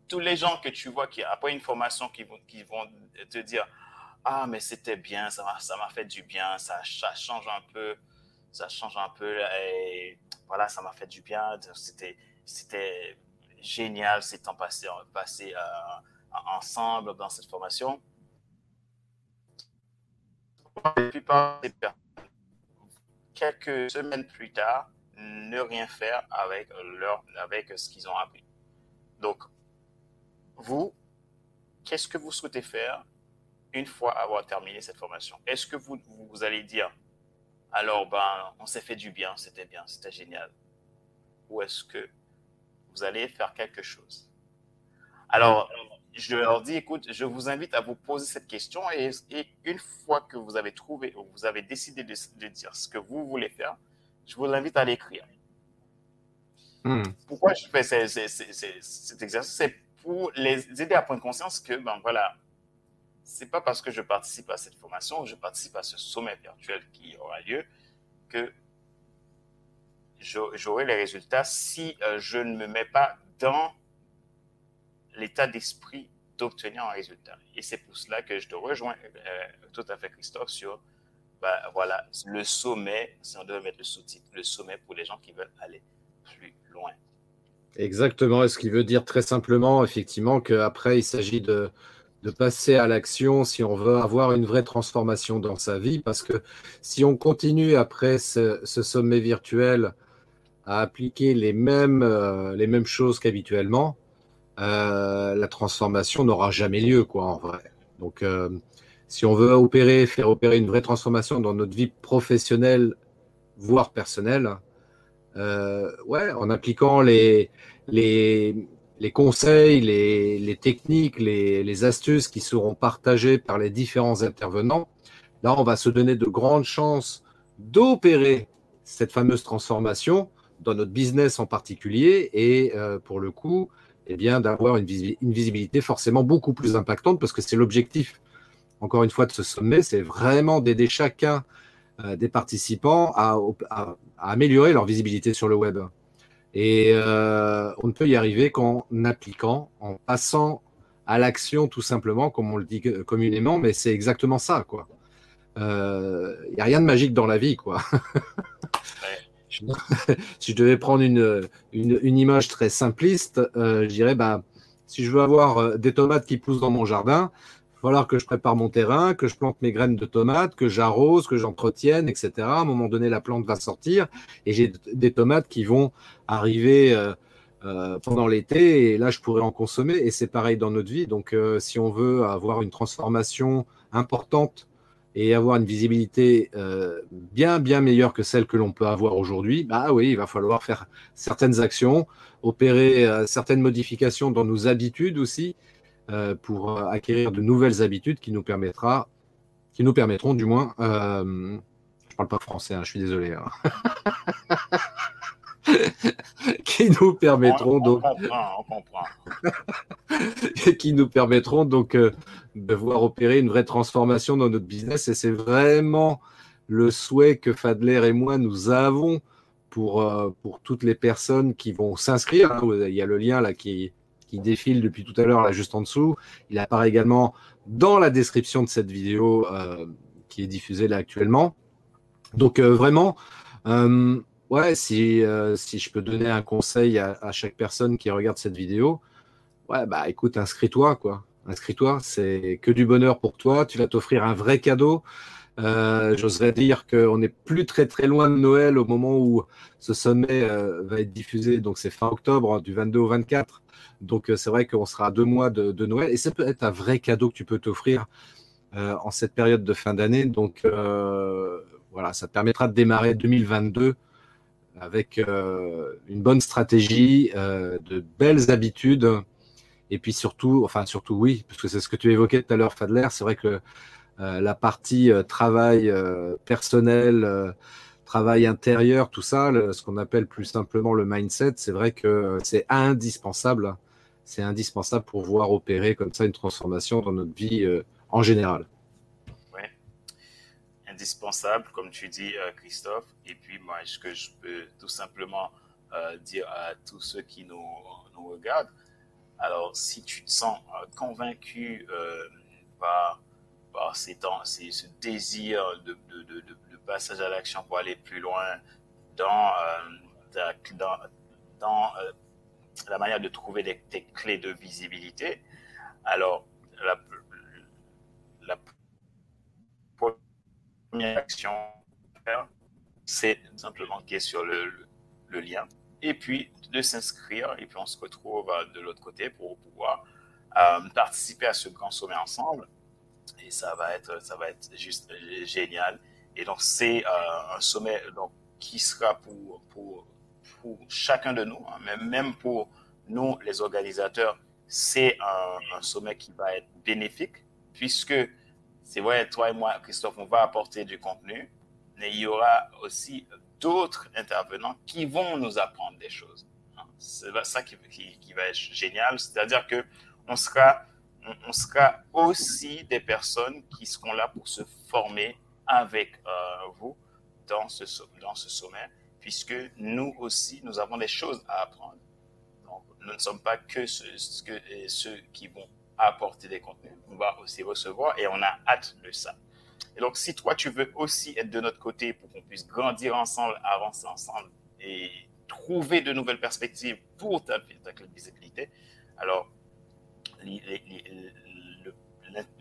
tous les gens que tu vois qui, après une formation, qui vont, qui vont te dire, ah, mais c'était bien, ça m'a fait du bien, ça, ça change un peu, ça change un peu. Et voilà, ça m'a fait du bien. C'était, c'était génial ces temps passés, passés euh, ensemble dans cette formation. Quelques semaines plus tard, ne rien faire avec, leur, avec ce qu'ils ont appris. Donc, vous, qu'est-ce que vous souhaitez faire une fois avoir terminé cette formation? Est-ce que vous, vous allez dire, alors, ben, on s'est fait du bien, c'était bien, c'était génial. Ou est-ce que vous allez faire quelque chose? Alors, je leur dis, écoute, je vous invite à vous poser cette question et, une fois que vous avez trouvé, ou vous avez décidé de, dire ce que vous voulez faire, je vous invite à l'écrire. Hmm. Pourquoi je fais cet exercice? C'est pour les aider à prendre conscience que, ben voilà, c'est pas parce que je participe à cette formation, je participe à ce sommet virtuel qui aura lieu, que j'aurai les résultats si euh, je ne me mets pas dans l'état d'esprit d'obtenir un résultat. Et c'est pour cela que je te rejoins euh, tout à fait, Christophe, sur bah, voilà, le sommet, si on devait mettre le sous-titre, le sommet pour les gens qui veulent aller plus loin. Exactement. Ce qui veut dire très simplement, effectivement, qu'après, il s'agit de, de passer à l'action si on veut avoir une vraie transformation dans sa vie. Parce que si on continue après ce, sommet virtuel à appliquer les mêmes, euh, les mêmes choses qu'habituellement, euh, la transformation n'aura jamais lieu, quoi, en vrai. Donc, euh, si on veut opérer, faire opérer une vraie transformation dans notre vie professionnelle, voire personnelle, ouais, en appliquant les, les, les conseils, les, techniques, les, astuces qui seront partagées par les différents intervenants, là, on va se donner de grandes chances d'opérer cette fameuse transformation dans notre business en particulier et euh, pour le coup, eh bien, d'avoir une, visibilité forcément beaucoup plus impactante parce que c'est l'objectif, encore une fois, de ce sommet, c'est vraiment d'aider chacun euh, des participants à, améliorer leur visibilité sur le web. Et euh, on ne peut y arriver qu'en appliquant, en passant à l'action tout simplement, comme on le dit communément, mais c'est exactement ça, quoi. Il euh, n'y a rien de magique dans la vie, quoi. si je devais prendre une, image très simpliste, euh, je dirais, bah, si je veux avoir des tomates qui poussent dans mon jardin, falloir que je prépare mon terrain, que je plante mes graines de tomates, que j'arrose, que j'entretienne, etc. À un moment donné, la plante va sortir et j'ai des tomates qui vont arriver euh, euh, pendant l'été et là, je pourrais en consommer. Et c'est pareil dans notre vie. Donc, euh, si on veut avoir une transformation importante et avoir une visibilité bien, bien meilleure que celle que l'on peut avoir aujourd'hui, bah oui, il va falloir faire certaines actions, opérer certaines modifications dans nos habitudes aussi euh, pour euh, acquérir de nouvelles habitudes qui nous permettra, qui nous permettront du moins, euh, je parle pas français, hein, je suis désolé, hein. qui nous permettront on, donc, comprend, on comprend. qui nous permettront donc de voir opérer une vraie transformation dans notre business et c'est vraiment le souhait que Fadler et moi nous avons pour, pour toutes les personnes qui vont s'inscrire. Hein. Il y a le lien là qui, qui défile depuis tout à l'heure là juste en dessous. Il apparaît également dans la description de cette vidéo euh, qui est diffusée là actuellement. Donc euh, vraiment, euh, ouais, si, si je peux donner un conseil à, à, chaque personne qui regarde cette vidéo, ouais, bah écoute, inscris-toi quoi. Inscris-toi, c'est que du bonheur pour toi. Tu vas t'offrir un vrai cadeau. Euh, J'oserais dire qu'on n'est plus très très loin de Noël au moment où ce sommet euh, va être diffusé. Donc c'est fin octobre, du 22 au 24. Donc euh, c'est vrai qu'on sera à deux mois de, de, Noël et ça peut être un vrai cadeau que tu peux t'offrir en cette période de fin d'année. Donc voilà, ça te permettra de démarrer 2022 avec une bonne stratégie, de belles habitudes. Et puis surtout, enfin surtout oui, parce que c'est ce que tu évoquais tout à l'heure, Fadler, c'est vrai que la partie travail personnel, travail intérieur, tout ça, ce qu'on appelle plus simplement le mindset, c'est vrai que c'est indispensable c'est indispensable pour voir opérer comme ça une transformation dans notre vie euh, en général. Oui, indispensable, comme tu dis, euh, Christophe. Et puis, moi, ce que je peux tout simplement euh, dire à tous ceux qui nous, regardent, alors, si tu te sens convaincu par, par ces temps, ce désir de, de, de, de, passage à l'action pour aller plus loin dans, dans, dans la manière de trouver des, clés de visibilité. Alors, la, première action, c'est simplement cliquer sur le, lien et puis de s'inscrire. Et puis, on se retrouve euh, de l'autre côté pour pouvoir euh, participer à ce grand sommet ensemble. Et ça va être, ça va être juste génial. Et donc, c'est euh, un sommet donc, qui sera pour, pour pour chacun de nous, hein, même pour nous, les organisateurs, c'est un, sommet qui va être bénéfique, puisque c'est vrai, toi et moi, Christophe, on va apporter du contenu, mais il y aura aussi d'autres intervenants qui vont nous apprendre des choses. Hein. C'est ça qui, va être génial, c'est-à-dire que on sera, on, sera aussi des personnes qui seront là pour se former avec euh, vous dans ce, dans ce sommet puisque nous aussi, nous avons des choses à apprendre. Donc, nous ne sommes pas que ceux qui vont apporter des contenus. On va aussi recevoir et on a hâte de ça. Et donc, si toi, tu veux aussi être de notre côté pour qu'on puisse grandir ensemble, avancer ensemble et trouver de nouvelles perspectives pour ta, ta visibilité, alors,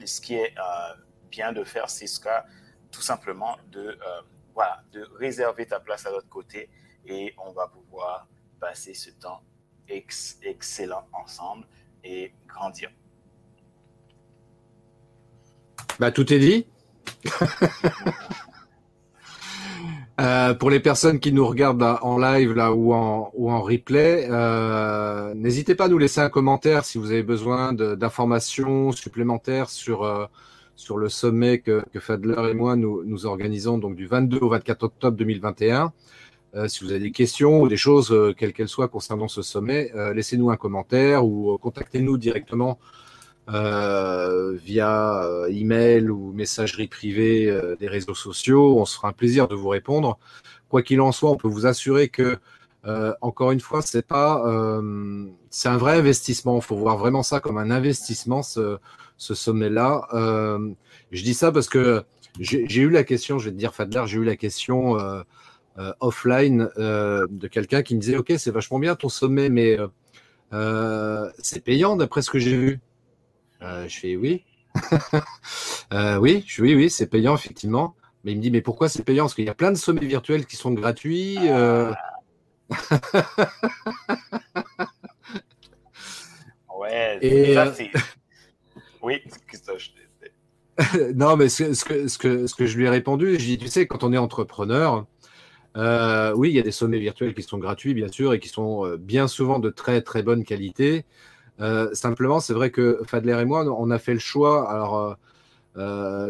ce qui est euh, bien de faire, c'est ce cas tout simplement de euh, de réserver ta place à l'autre côté et on va pouvoir passer ce temps excellent ensemble et grandir. Bah, tout est dit. Euh, pour les personnes qui nous regardent en live là ou en replay, euh, n'hésitez pas à nous laisser un commentaire si vous avez besoin d'informations supplémentaires sur euh, sur le sommet que, Fadler et moi nous, nous, organisons donc du 22 au 24 octobre 2021. Euh, si vous avez des questions ou des choses, quelles qu'elles soient, concernant ce sommet, laissez-nous un commentaire ou contactez-nous directement euh, via email ou messagerie privée des réseaux sociaux. On se fera un plaisir de vous répondre. Quoi qu'il en soit, on peut vous assurer que encore une fois, c'est pas, c'est un vrai investissement. Il faut voir vraiment ça comme un investissement. Ce, ce sommet-là. Euh, je dis ça parce que j'ai eu la question, je vais te dire Fadler, j'ai eu la question euh, euh, offline de quelqu'un qui me disait, ok, c'est vachement bien ton sommet, mais c'est payant d'après ce que j'ai vu. Je fais oui. euh, oui, oui, oui, c'est payant effectivement. Mais il me dit, mais pourquoi c'est payant? Parce qu'il y a plein de sommets virtuels qui sont gratuits. Euh... ouais, Et ça, euh, c'est. oui, non, mais ce, que, ce, que, ce que je lui ai répondu, je dis, tu sais, quand on est entrepreneur, euh, oui, il y a des sommets virtuels qui sont gratuits, bien sûr, et qui sont euh, bien souvent de très très bonne qualité. Euh, simplement, c'est vrai que Fadler et moi, on a fait le choix. Alors,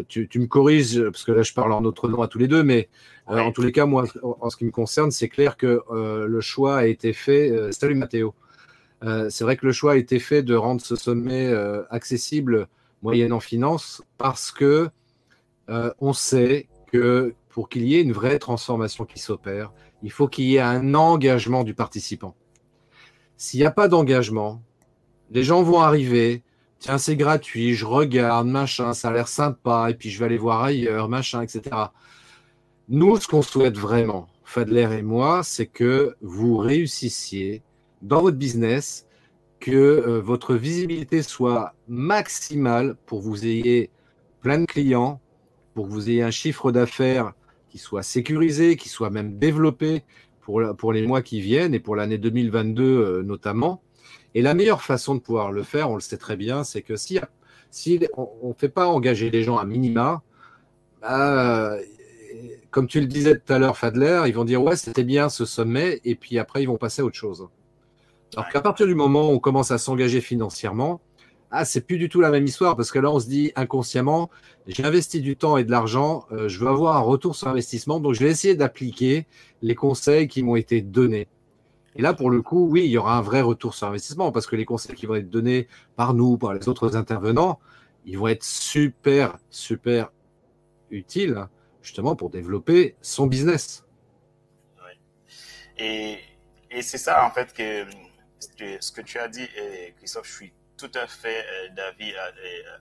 tu, me corriges, parce que là, je parle en notre nom à tous les deux, mais en tous les cas, moi, en, ce qui me concerne, c'est clair que le choix a été fait. salut Mathéo. c'est vrai que le choix a été fait de rendre ce sommet accessible moyennant finance parce que on sait que pour qu'il y ait une vraie transformation qui s'opère, il faut qu'il y ait un engagement du participant. S'il n'y a pas d'engagement, les gens vont arriver, tiens, c'est gratuit, je regarde, machin, ça a l'air sympa, et puis je vais aller voir ailleurs, machin, etc. Nous, ce qu'on souhaite vraiment, Fadler et moi, c'est que vous réussissiez dans votre business, que euh, votre visibilité soit maximale pour vous ayez plein de clients, pour que vous ayez un chiffre d'affaires qui soit sécurisé, qui soit même développé pour, pour les mois qui viennent et pour l'année 2022 euh, notamment. Et la meilleure façon de pouvoir le faire, on le sait très bien, c'est que si, si on ne fait pas engager les gens à minima, bah, comme tu le disais tout à l'heure, Fadler, ils vont dire ouais, c'était bien ce sommet, et puis après, ils vont passer à autre chose. Alors qu'à partir du moment où on commence à s'engager financièrement, ah, c'est plus du tout la même histoire parce que là, on se dit inconsciemment, j'ai investi du temps et de l'argent, euh, je veux avoir un retour sur investissement, donc je vais essayer d'appliquer les conseils qui m'ont été donnés. Et là, pour le coup, oui, il y aura un vrai retour sur investissement parce que les conseils qui vont être donnés par nous, par les autres intervenants, ils vont être super, super utiles justement pour développer son business. Et, c'est ça, en fait, que, ce que tu as dit, Christophe, je suis tout à fait euh, d'avis. Euh, euh,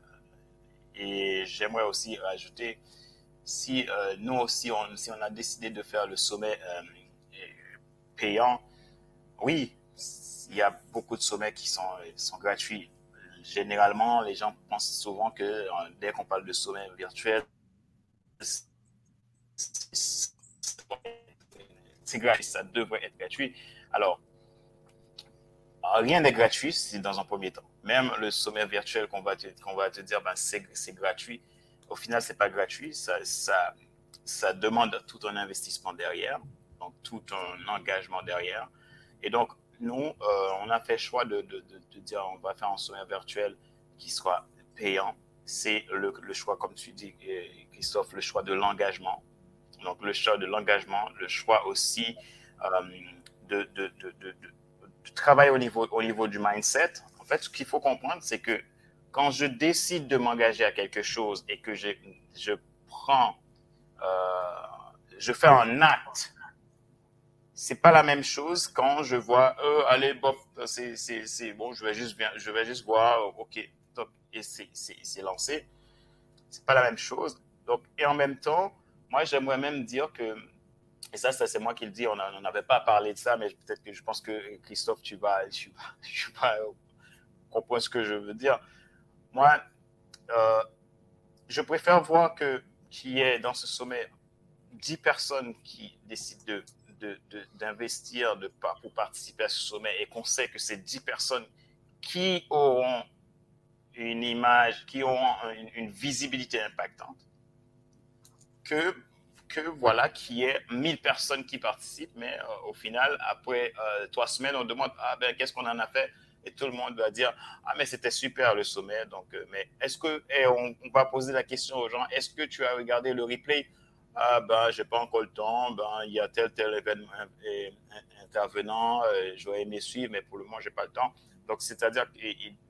et, j'aimerais aussi rajouter, si nous aussi, on, si on a décidé de faire le sommet payant, oui, il y a beaucoup de sommets qui sont, sont gratuits. Généralement, les gens pensent souvent que dès qu'on parle de sommet virtuel, c'est gratuit, ça devrait être gratuit. Alors, rien n'est gratuit, dans un premier temps. Même le sommet virtuel qu'on va te, dire, ben, c'est gratuit. Au final, c'est pas gratuit. Ça demande tout un investissement derrière, donc tout un engagement derrière. Et donc, nous, euh, on a fait choix de, de, de, dire, on va faire un sommet virtuel qui soit payant. C'est le, le, choix, comme tu dis, euh, Christophe, le choix de l'engagement. Donc, le choix de l'engagement, le choix aussi euh, de, de, de, travailler au niveau, au niveau du mindset. En fait, ce qu'il faut comprendre, c'est que quand je décide de m'engager à quelque chose et que je, je prends, euh, je fais un acte, c'est pas la même chose quand je vois, euh, allez, Bob, c'est bon, je vais juste, je vais juste voir, ok, top, et c'est lancé. C'est pas la même chose. Donc, et en même temps, moi, j'aimerais même dire que et ça, ça c'est moi qui le dis, on n'avait pas parlé de ça, mais peut-être que je pense que Christophe, tu vas, tu vas, tu vas comprendre ce que je veux dire. Moi, euh, je préfère voir que qu'il y ait dans ce sommet 10 personnes qui décident de d'investir pour participer à ce sommet et qu'on sait que c'est 10 personnes qui auront une image, qui auront une, une visibilité impactante, que que voilà, qu'il y ait 1000 personnes qui participent, mais euh, au final, après euh, trois semaines, on demande ah ben qu'est-ce qu'on en a fait? Et tout le monde va dire ah mais c'était super le sommet. Donc, euh, mais est-ce que et on, va poser la question aux gens est-ce que tu as regardé le replay? Ah ben j'ai pas encore le temps. Ben il y a tel tel événement intervenant. J'aurais aimé suivre, mais pour le moment j'ai pas le temps. Donc c'est-à-dire que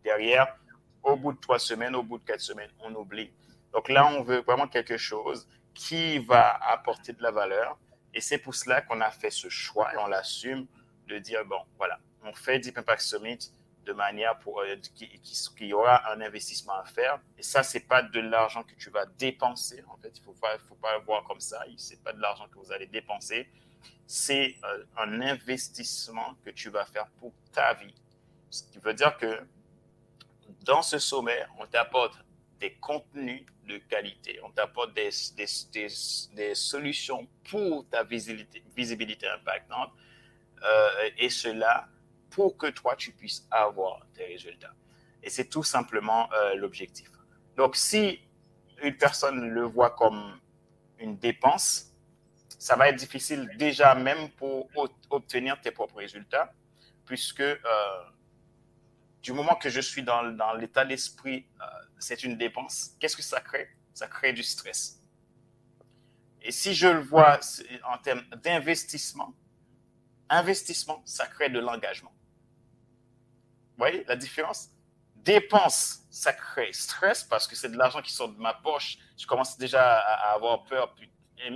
derrière, au bout de trois semaines, au bout de quatre semaines, on oublie. Donc là, on veut vraiment quelque chose qui va apporter de la valeur. Et c'est pour cela qu'on a fait ce choix et on l'assume de dire, bon, voilà, on fait Deep Impact Summit de manière pour euh, qu'il y aura un investissement à faire. Et ça, c'est pas de l'argent que tu vas dépenser. En fait, il faut pas, faut pas le voir comme ça. C'est pas de l'argent que vous allez dépenser. C'est euh, un investissement que tu vas faire pour ta vie. Ce qui veut dire que dans ce sommet, on t'apporte des contenus de qualité. On t'apporte des, des, des, solutions pour ta visibilité, visibilité impactante. Euh, et cela pour que toi, tu puisses avoir des résultats. Et c'est tout simplement euh, l'objectif. Donc, si une personne le voit comme une dépense, ça va être difficile déjà même pour obtenir tes propres résultats, puisque euh, du moment que je suis dans, dans l'état d'esprit, euh, c'est une dépense, qu'est-ce que ça crée? Ça crée du stress. Et si je le vois en termes d'investissement, investissement, ça crée de l'engagement. Voyez la différence? Dépense, ça crée stress parce que c'est de l'argent qui sort de ma poche. Je commence déjà à, avoir peur. Et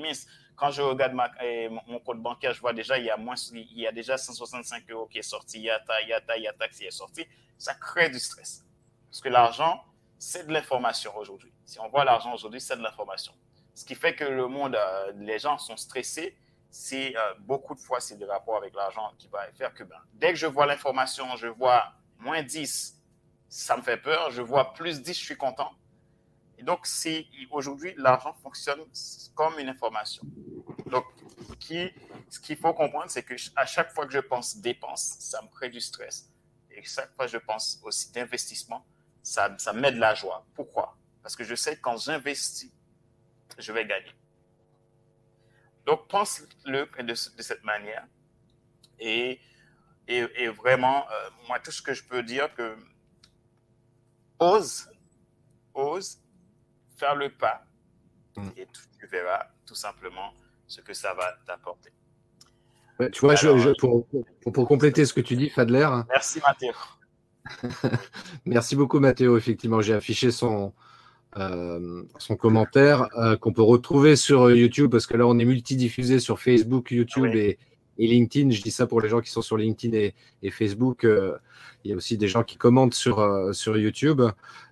quand je regarde ma, mon, compte bancaire, je vois déjà il y a moins, il y a déjà 165 euros qui est sorti, il y a ta, il y a ta, il y a ta qui est sorti. Ça crée du stress. Parce que l'argent, c'est de l'information aujourd'hui. Si on voit l'argent aujourd'hui, c'est de l'information. Ce qui fait que le monde, euh, les gens sont stressés. C'est euh, beaucoup de fois, c'est des rapports avec l'argent qui va faire que ben, dès que je vois l'information, je vois moins 10, ça me fait peur. Je vois plus 10, je suis content. Et donc, aujourd'hui, l'argent fonctionne comme une information. Donc, ce qu'il faut comprendre, c'est que à chaque fois que je pense dépense, ça me crée du stress. Et chaque fois que je pense aussi d'investissement, ça, ça met de la joie. Pourquoi? Parce que je sais que quand j'investis, je vais gagner. Donc, pense-le de, de, cette manière. Et et, vraiment, euh, moi, tout ce que je peux dire, que ose, ose faire le pas mm. et tu verras tout simplement ce que ça va t'apporter. tu vois, pour, pour, compléter ce que tu dis, Fadler. Merci Mathéo. merci beaucoup Mathéo. Effectivement, j'ai affiché son, euh, son commentaire euh, qu'on peut retrouver sur YouTube parce que là, on est multidiffusé sur Facebook, YouTube et, et LinkedIn. Je dis ça pour les gens qui sont sur LinkedIn et, Facebook. Euh, il y a aussi des gens qui commentent sur, euh, YouTube.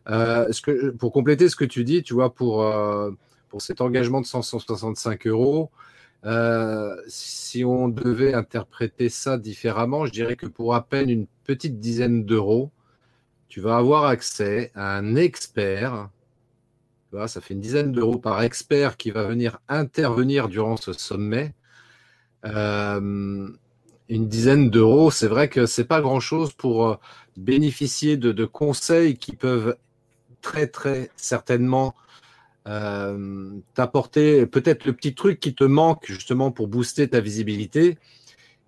Euh, pour compléter ce que tu dis, tu vois, pour, pour cet engagement de 165 euros, si on devait interpréter ça différemment, je dirais que pour à peine une petite dizaine d'euros, tu vas avoir accès à un expert. Ça fait une dizaine d'euros par expert qui va venir intervenir durant ce sommet euh, une dizaine d'euros, c'est vrai que c'est pas grand-chose pour euh, bénéficier de, conseils qui peuvent très très certainement euh, t'apporter peut-être le petit truc qui te manque justement pour booster ta visibilité.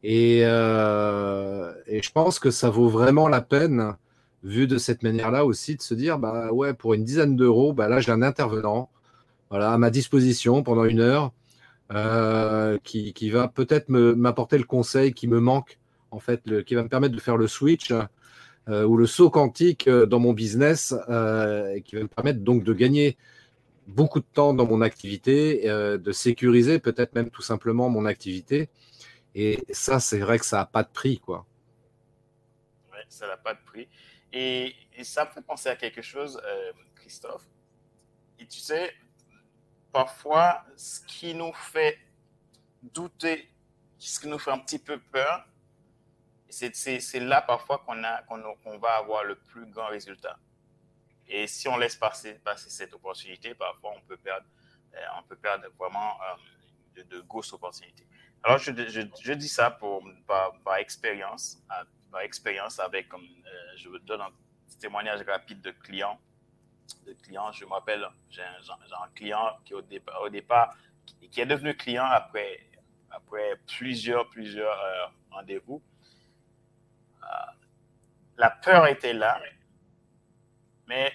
Et, je pense que ça vaut vraiment la peine, vu de cette manière-là aussi, de se dire bah ouais, pour une dizaine d'euros, bah là j'ai un intervenant voilà, à ma disposition pendant une heure euh, qui, va peut-être m'apporter le conseil qui me manque, en fait, qui va me permettre de faire le switch euh, ou le saut quantique euh, dans mon business, et qui va me permettre donc de gagner beaucoup de temps dans mon activité, de sécuriser peut-être même tout simplement mon activité. Et ça, c'est vrai que ça n'a pas de prix, quoi. Oui, ça n'a pas de prix. Et, et, ça me fait penser à quelque chose, Christophe. Et tu sais, parfois, ce qui nous fait douter, ce qui nous fait un petit peu peur, c'est là parfois qu'on va avoir le plus grand résultat. Et si on laisse passer, cette opportunité, parfois on peut perdre, euh, on peut perdre vraiment euh, de, grosses opportunités. Alors je, dis ça par, expérience, par expérience avec, euh, je vous donne un témoignage rapide de clients de clients. Je me rappelle, j'ai un, client qui au départ, au départ qui, est devenu client après, après plusieurs, plusieurs euh, rendez-vous. Euh, la peur était là, mais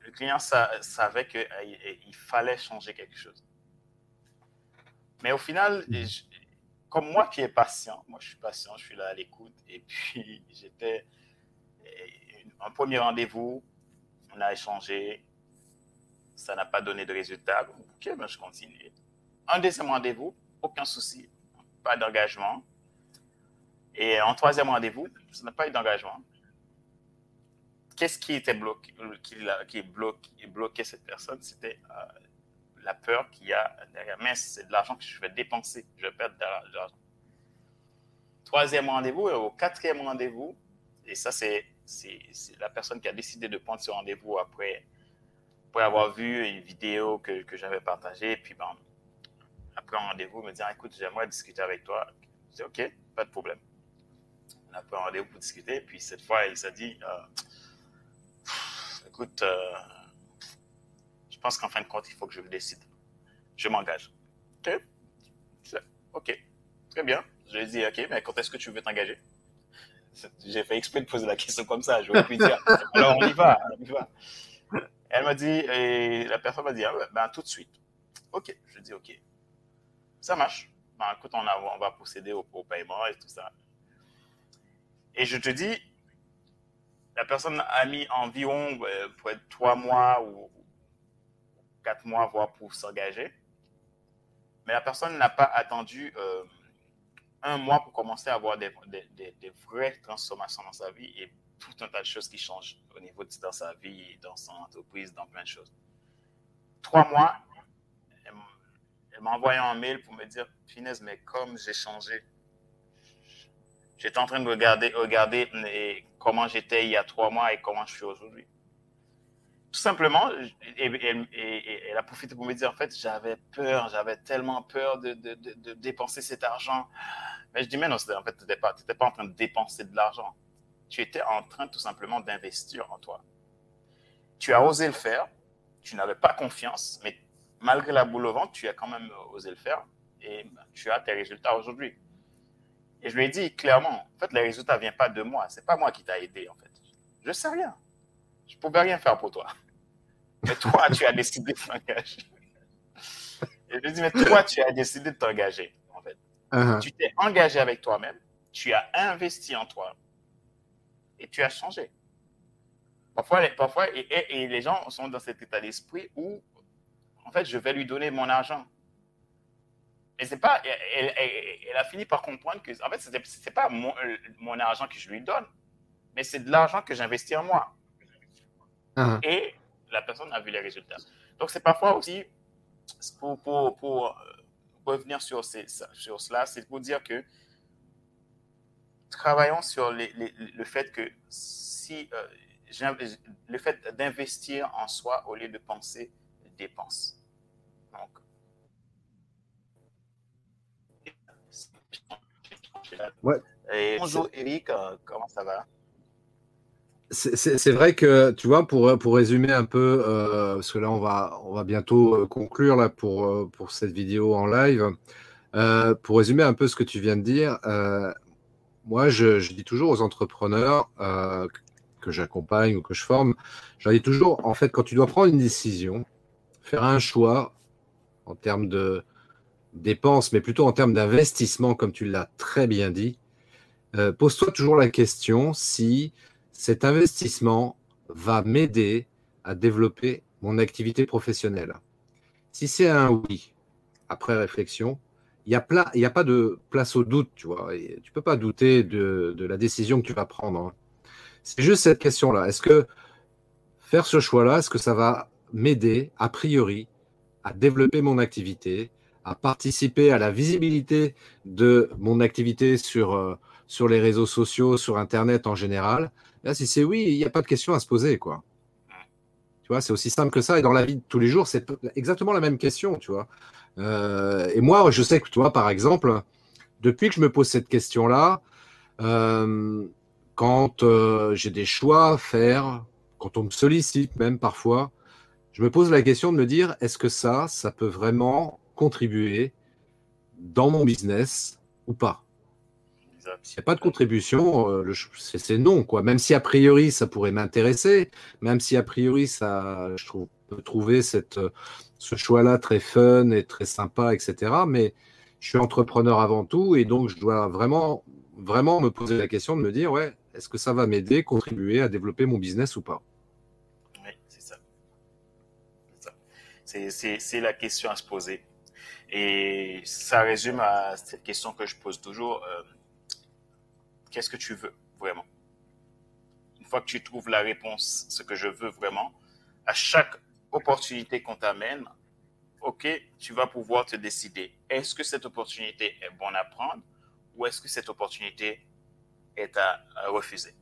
le client savait qu'il euh, fallait changer quelque chose. Mais au final, mhm. comme moi qui est patient, moi je suis patient, je suis là à l'écoute, et puis j'étais un premier rendez-vous, on a échangé, ça n'a pas donné de résultat. Ok, ben je continue. Un deuxième rendez-vous, aucun souci, pas d'engagement. Et en troisième rendez-vous, ça n'a pas eu d'engagement. Qu'est-ce qui était bloqué, qui, bloquait cette personne? C'était euh, la peur qu'il y a derrière. Mais c'est de l'argent que je vais dépenser, je vais perdre de l'argent. Troisième rendez-vous, et au quatrième rendez-vous, et ça c'est c'est la personne qui a décidé de prendre ce rendez-vous après, après avoir vu une vidéo que, que j'avais partagée, puis ben, après un rendez-vous, me ah, écoute, j'aimerais discuter avec toi. Je dis ok, pas de problème. On a pris un rendez-vous pour discuter, puis cette fois, il s'est dit euh, écoute, euh, je pense qu'en fin de compte, il faut que je me décide. Je m'engage. Ok, ok, très bien. Je lui ai dit ok, mais quand est-ce que tu veux t'engager? J'ai fait exprès de poser la question comme ça. Je voulais plus dire alors on y va, on y va. Elle m'a dit, et la personne m'a dit, ah ben, tout de suite. OK. Je dis, OK. Ça marche. Ben, écoute, on, on va procéder au, paiement et tout ça. Et je te dis, la personne a mis environ euh, trois mois ou quatre mois, voire pour s'engager. Mais la personne n'a pas attendu euh, un mois pour commencer à avoir des, des, des, vraies transformations dans sa vie et tout un tas de choses qui changent au niveau de sa vie, dans son entreprise, dans plein de choses. Trois mois, elle m'a envoyé un mail pour me dire, finesse, mais comme j'ai changé, j'étais en train de regarder, regarder comment j'étais il y a trois mois et comment je suis aujourd'hui. Tout simplement, et, elle a profité pour me dire, en fait, j'avais peur, j'avais tellement peur de, de, de, dépenser cet argent. Mais je dis, mais non, en fait, tu n'étais pas, pas en train de dépenser de l'argent tu étais en train tout simplement d'investir en toi. Tu as osé le faire, tu n'avais pas confiance, mais malgré la boule au ventre, tu as quand même osé le faire et tu as tes résultats aujourd'hui. Et je lui ai dit clairement, en fait, les résultats ne viennent pas de moi. C'est pas moi qui t'a aidé, en fait. Je ne sais rien. Je ne pouvais rien faire pour toi. Mais toi, tu as décidé de t'engager. Je lui dit, mais toi, tu as décidé de t'engager, en fait. Uh-huh. Tu t'es engagé avec toi-même. Tu as investi en toi et tu as changé. Parfois, parfois et, les gens sont dans cet état d'esprit où, en fait, je vais lui donner mon argent. Et c'est pas, elle, a fini par comprendre que, en fait, ce n'est pas mon, mon, argent que je lui donne, mais c'est de l'argent que j'investis en moi. Uh-huh. Et la personne a vu les résultats. Donc, c'est parfois aussi, pour, pour, pour euh, revenir sur, ces, sur cela, c'est pour dire que travaillons sur le fait que si euh, le fait d'investir en soi au lieu de penser dépense. Donc, bonjour Eric, euh, comment ça va? C'est vrai que, tu vois, pour, résumer un peu, euh, parce que là, on va, bientôt conclure là, pour, cette vidéo en live. pour résumer un peu ce que tu viens de dire, moi, je, dis toujours aux entrepreneurs euh, que j'accompagne ou que je forme, je dis toujours, en fait, quand tu dois prendre une décision, faire un choix en termes de dépenses, mais plutôt en termes d'investissement, comme tu l'as très bien dit, euh, pose-toi toujours la question si cet investissement va m'aider à développer mon activité professionnelle. Si c'est un oui, après réflexion, il n'y a, pas de place au doute, tu ne peux pas douter de, la décision que tu vas prendre. Hein. C'est juste cette question-là. Est-ce que faire ce choix-là, est-ce que ça va m'aider, a priori, à développer mon activité, à participer à la visibilité de mon activité sur, euh, sur les réseaux sociaux, sur Internet en général Si c'est oui, il n'y a pas de question à se poser, quoi. Tu vois, c'est aussi simple que ça. Et dans la vie de tous les jours, c'est exactement la même question, tu vois. Euh, et moi, je sais que toi, par exemple, depuis que je me pose cette question-là, euh, quand euh, j'ai des choix à faire, quand on me sollicite même parfois, je me pose la question de me dire, est-ce que ça, ça peut vraiment contribuer dans mon business ou pas? S'il n'y a pas de contribution, c'est non. Quoi. Même si a priori ça pourrait m'intéresser, même si a priori ça, je trouve, peux trouver cette, ce choix-là très fun et très sympa, etc. Mais je suis entrepreneur avant tout et donc je dois vraiment, vraiment me poser la question de me dire, ouais, est-ce que ça va m'aider, contribuer à développer mon business ou pas? Oui, c'est ça. C'est la question à se poser. Et ça résume à cette question que je pose toujours. Euh, qu'est-ce que tu veux vraiment Une fois que tu trouves la réponse, ce que je veux vraiment, à chaque opportunité qu'on t'amène, OK, tu vas pouvoir te décider. Est-ce que cette opportunité est bonne à prendre ou est-ce que cette opportunité est à, refuser?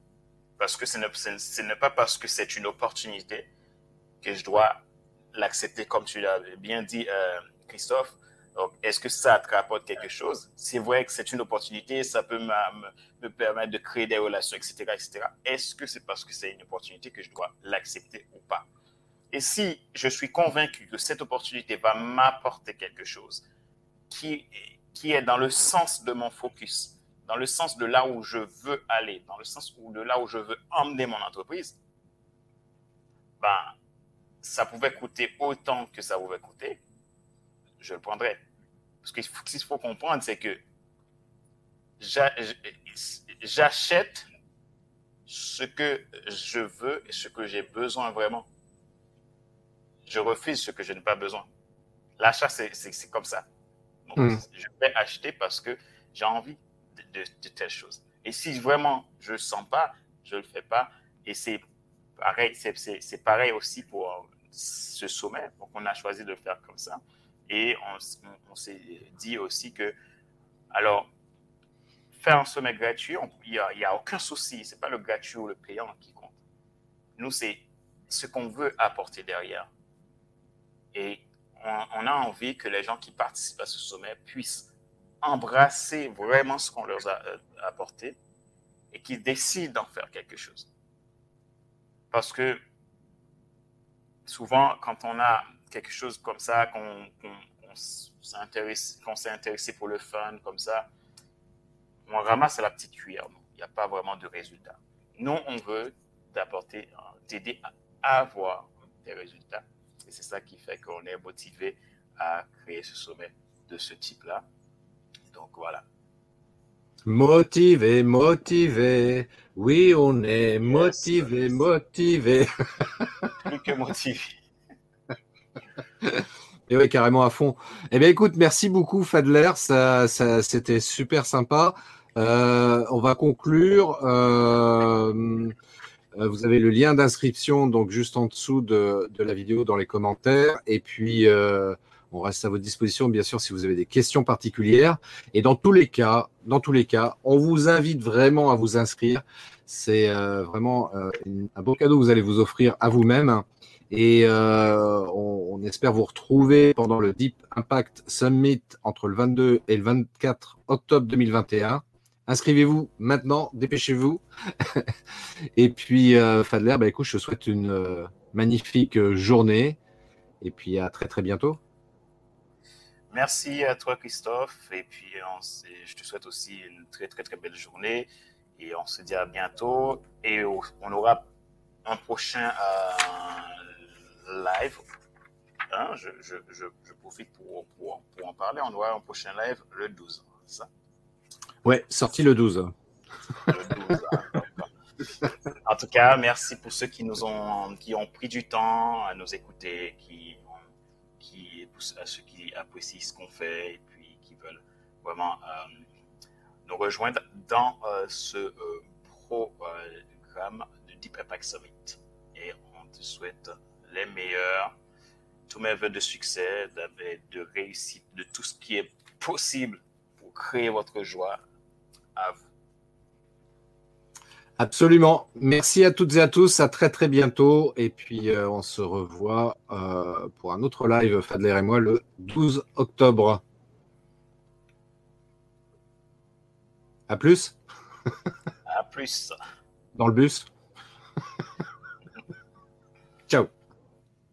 Parce que ce n'est pas parce que c'est une opportunité que je dois l'accepter comme tu l'as bien dit, euh, Christophe. Donc, est-ce que ça te rapporte quelque chose? C'est vrai que c'est une opportunité, ça peut me, permettre de créer des relations, etc., etc. Est-ce que c'est parce que c'est une opportunité que je dois l'accepter ou pas? Et si je suis convaincu que cette opportunité va m'apporter quelque chose qui, qui est dans le sens de mon focus, dans le sens de là où je veux aller, dans le sens de là où je veux emmener mon entreprise, ben, ça pouvait coûter autant que ça pouvait coûter, je le prendrais. Parce que ce qu'il faut comprendre, c'est que j'achète ce que je veux et ce que j'ai besoin vraiment. Je refuse ce que je n'ai pas besoin. L'achat, c'est comme ça. Hmm. Je vais acheter parce que j'ai envie de, de, telles choses. Et si vraiment je ne sens pas, je ne le fais pas. Et c'est pareil, c'est pareil aussi pour ce sommet. Donc, on a choisi de le faire comme ça. Et on, s'est dit aussi que, alors, faire un sommet gratuit, il n'y a, aucun souci. Ce n'est pas le gratuit ou le payant qui compte. Nous, c'est ce qu'on veut apporter derrière. Et on, a envie que les gens qui participent à ce sommet puissent embrasser vraiment ce qu'on leur a euh, apporté et qu'ils décident d'en faire quelque chose. Parce que souvent, quand on a quelque chose comme ça, qu'on s'est intéressé, pour le fun, comme ça, on ramasse à la petite cuillère. Il n'y a pas vraiment de résultat. Nous, on veut t'apporter, t'aider à avoir des résultats. Et c'est ça qui fait qu'on est motivé à créer ce sommet de ce type-là. Donc voilà. Motivé, motivé. Oui, on est motivé, motivé. Plus que motivé. Et oui, carrément à fond. Eh bien, écoute, merci beaucoup, Fadler. Ça, ça c'était super sympa. Euh, on va conclure. Euh, vous avez le lien d'inscription, donc juste en dessous de, la vidéo dans les commentaires. Et puis, euh, on reste à votre disposition, bien sûr, si vous avez des questions particulières. Et dans tous les cas, dans tous les cas, on vous invite vraiment à vous inscrire. C'est vraiment un beau cadeau que vous allez vous offrir à vous-même. Et euh, on, espère vous retrouver pendant le Deep Impact Summit entre le 22 et le 24 octobre 2021. Inscrivez-vous maintenant, dépêchez-vous. et puis, Fadler, bah, écoute, je te souhaite une magnifique journée. Et puis à très très bientôt. Merci à toi, Christophe. Et puis, je te souhaite aussi une très, très, très belle journée. Et on se dit à bientôt. Et on aura un prochain euh, live. Hein, je, je, je, profite pour, pour, pour, en parler. On aura un prochain live le 12. Ça? Ouais, sorti le 12. Le 12 hein, en tout cas, merci pour ceux qui nous ont, qui ont pris du temps à nous écouter, qui qui, à ceux qui apprécient ce qu'on fait et puis qui veulent vraiment euh, nous rejoindre dans euh, ce euh, programme de Deep Impact Summit. Et on te souhaite les meilleurs, tous mes voeux de succès, de réussite, de tout ce qui est possible pour créer votre joie à vous. Absolument. Merci à toutes et à tous. À très très bientôt. Et puis euh, on se revoit euh, pour un autre live, Fadler et moi, le 12 octobre. À plus. à plus. Dans le bus. Ciao.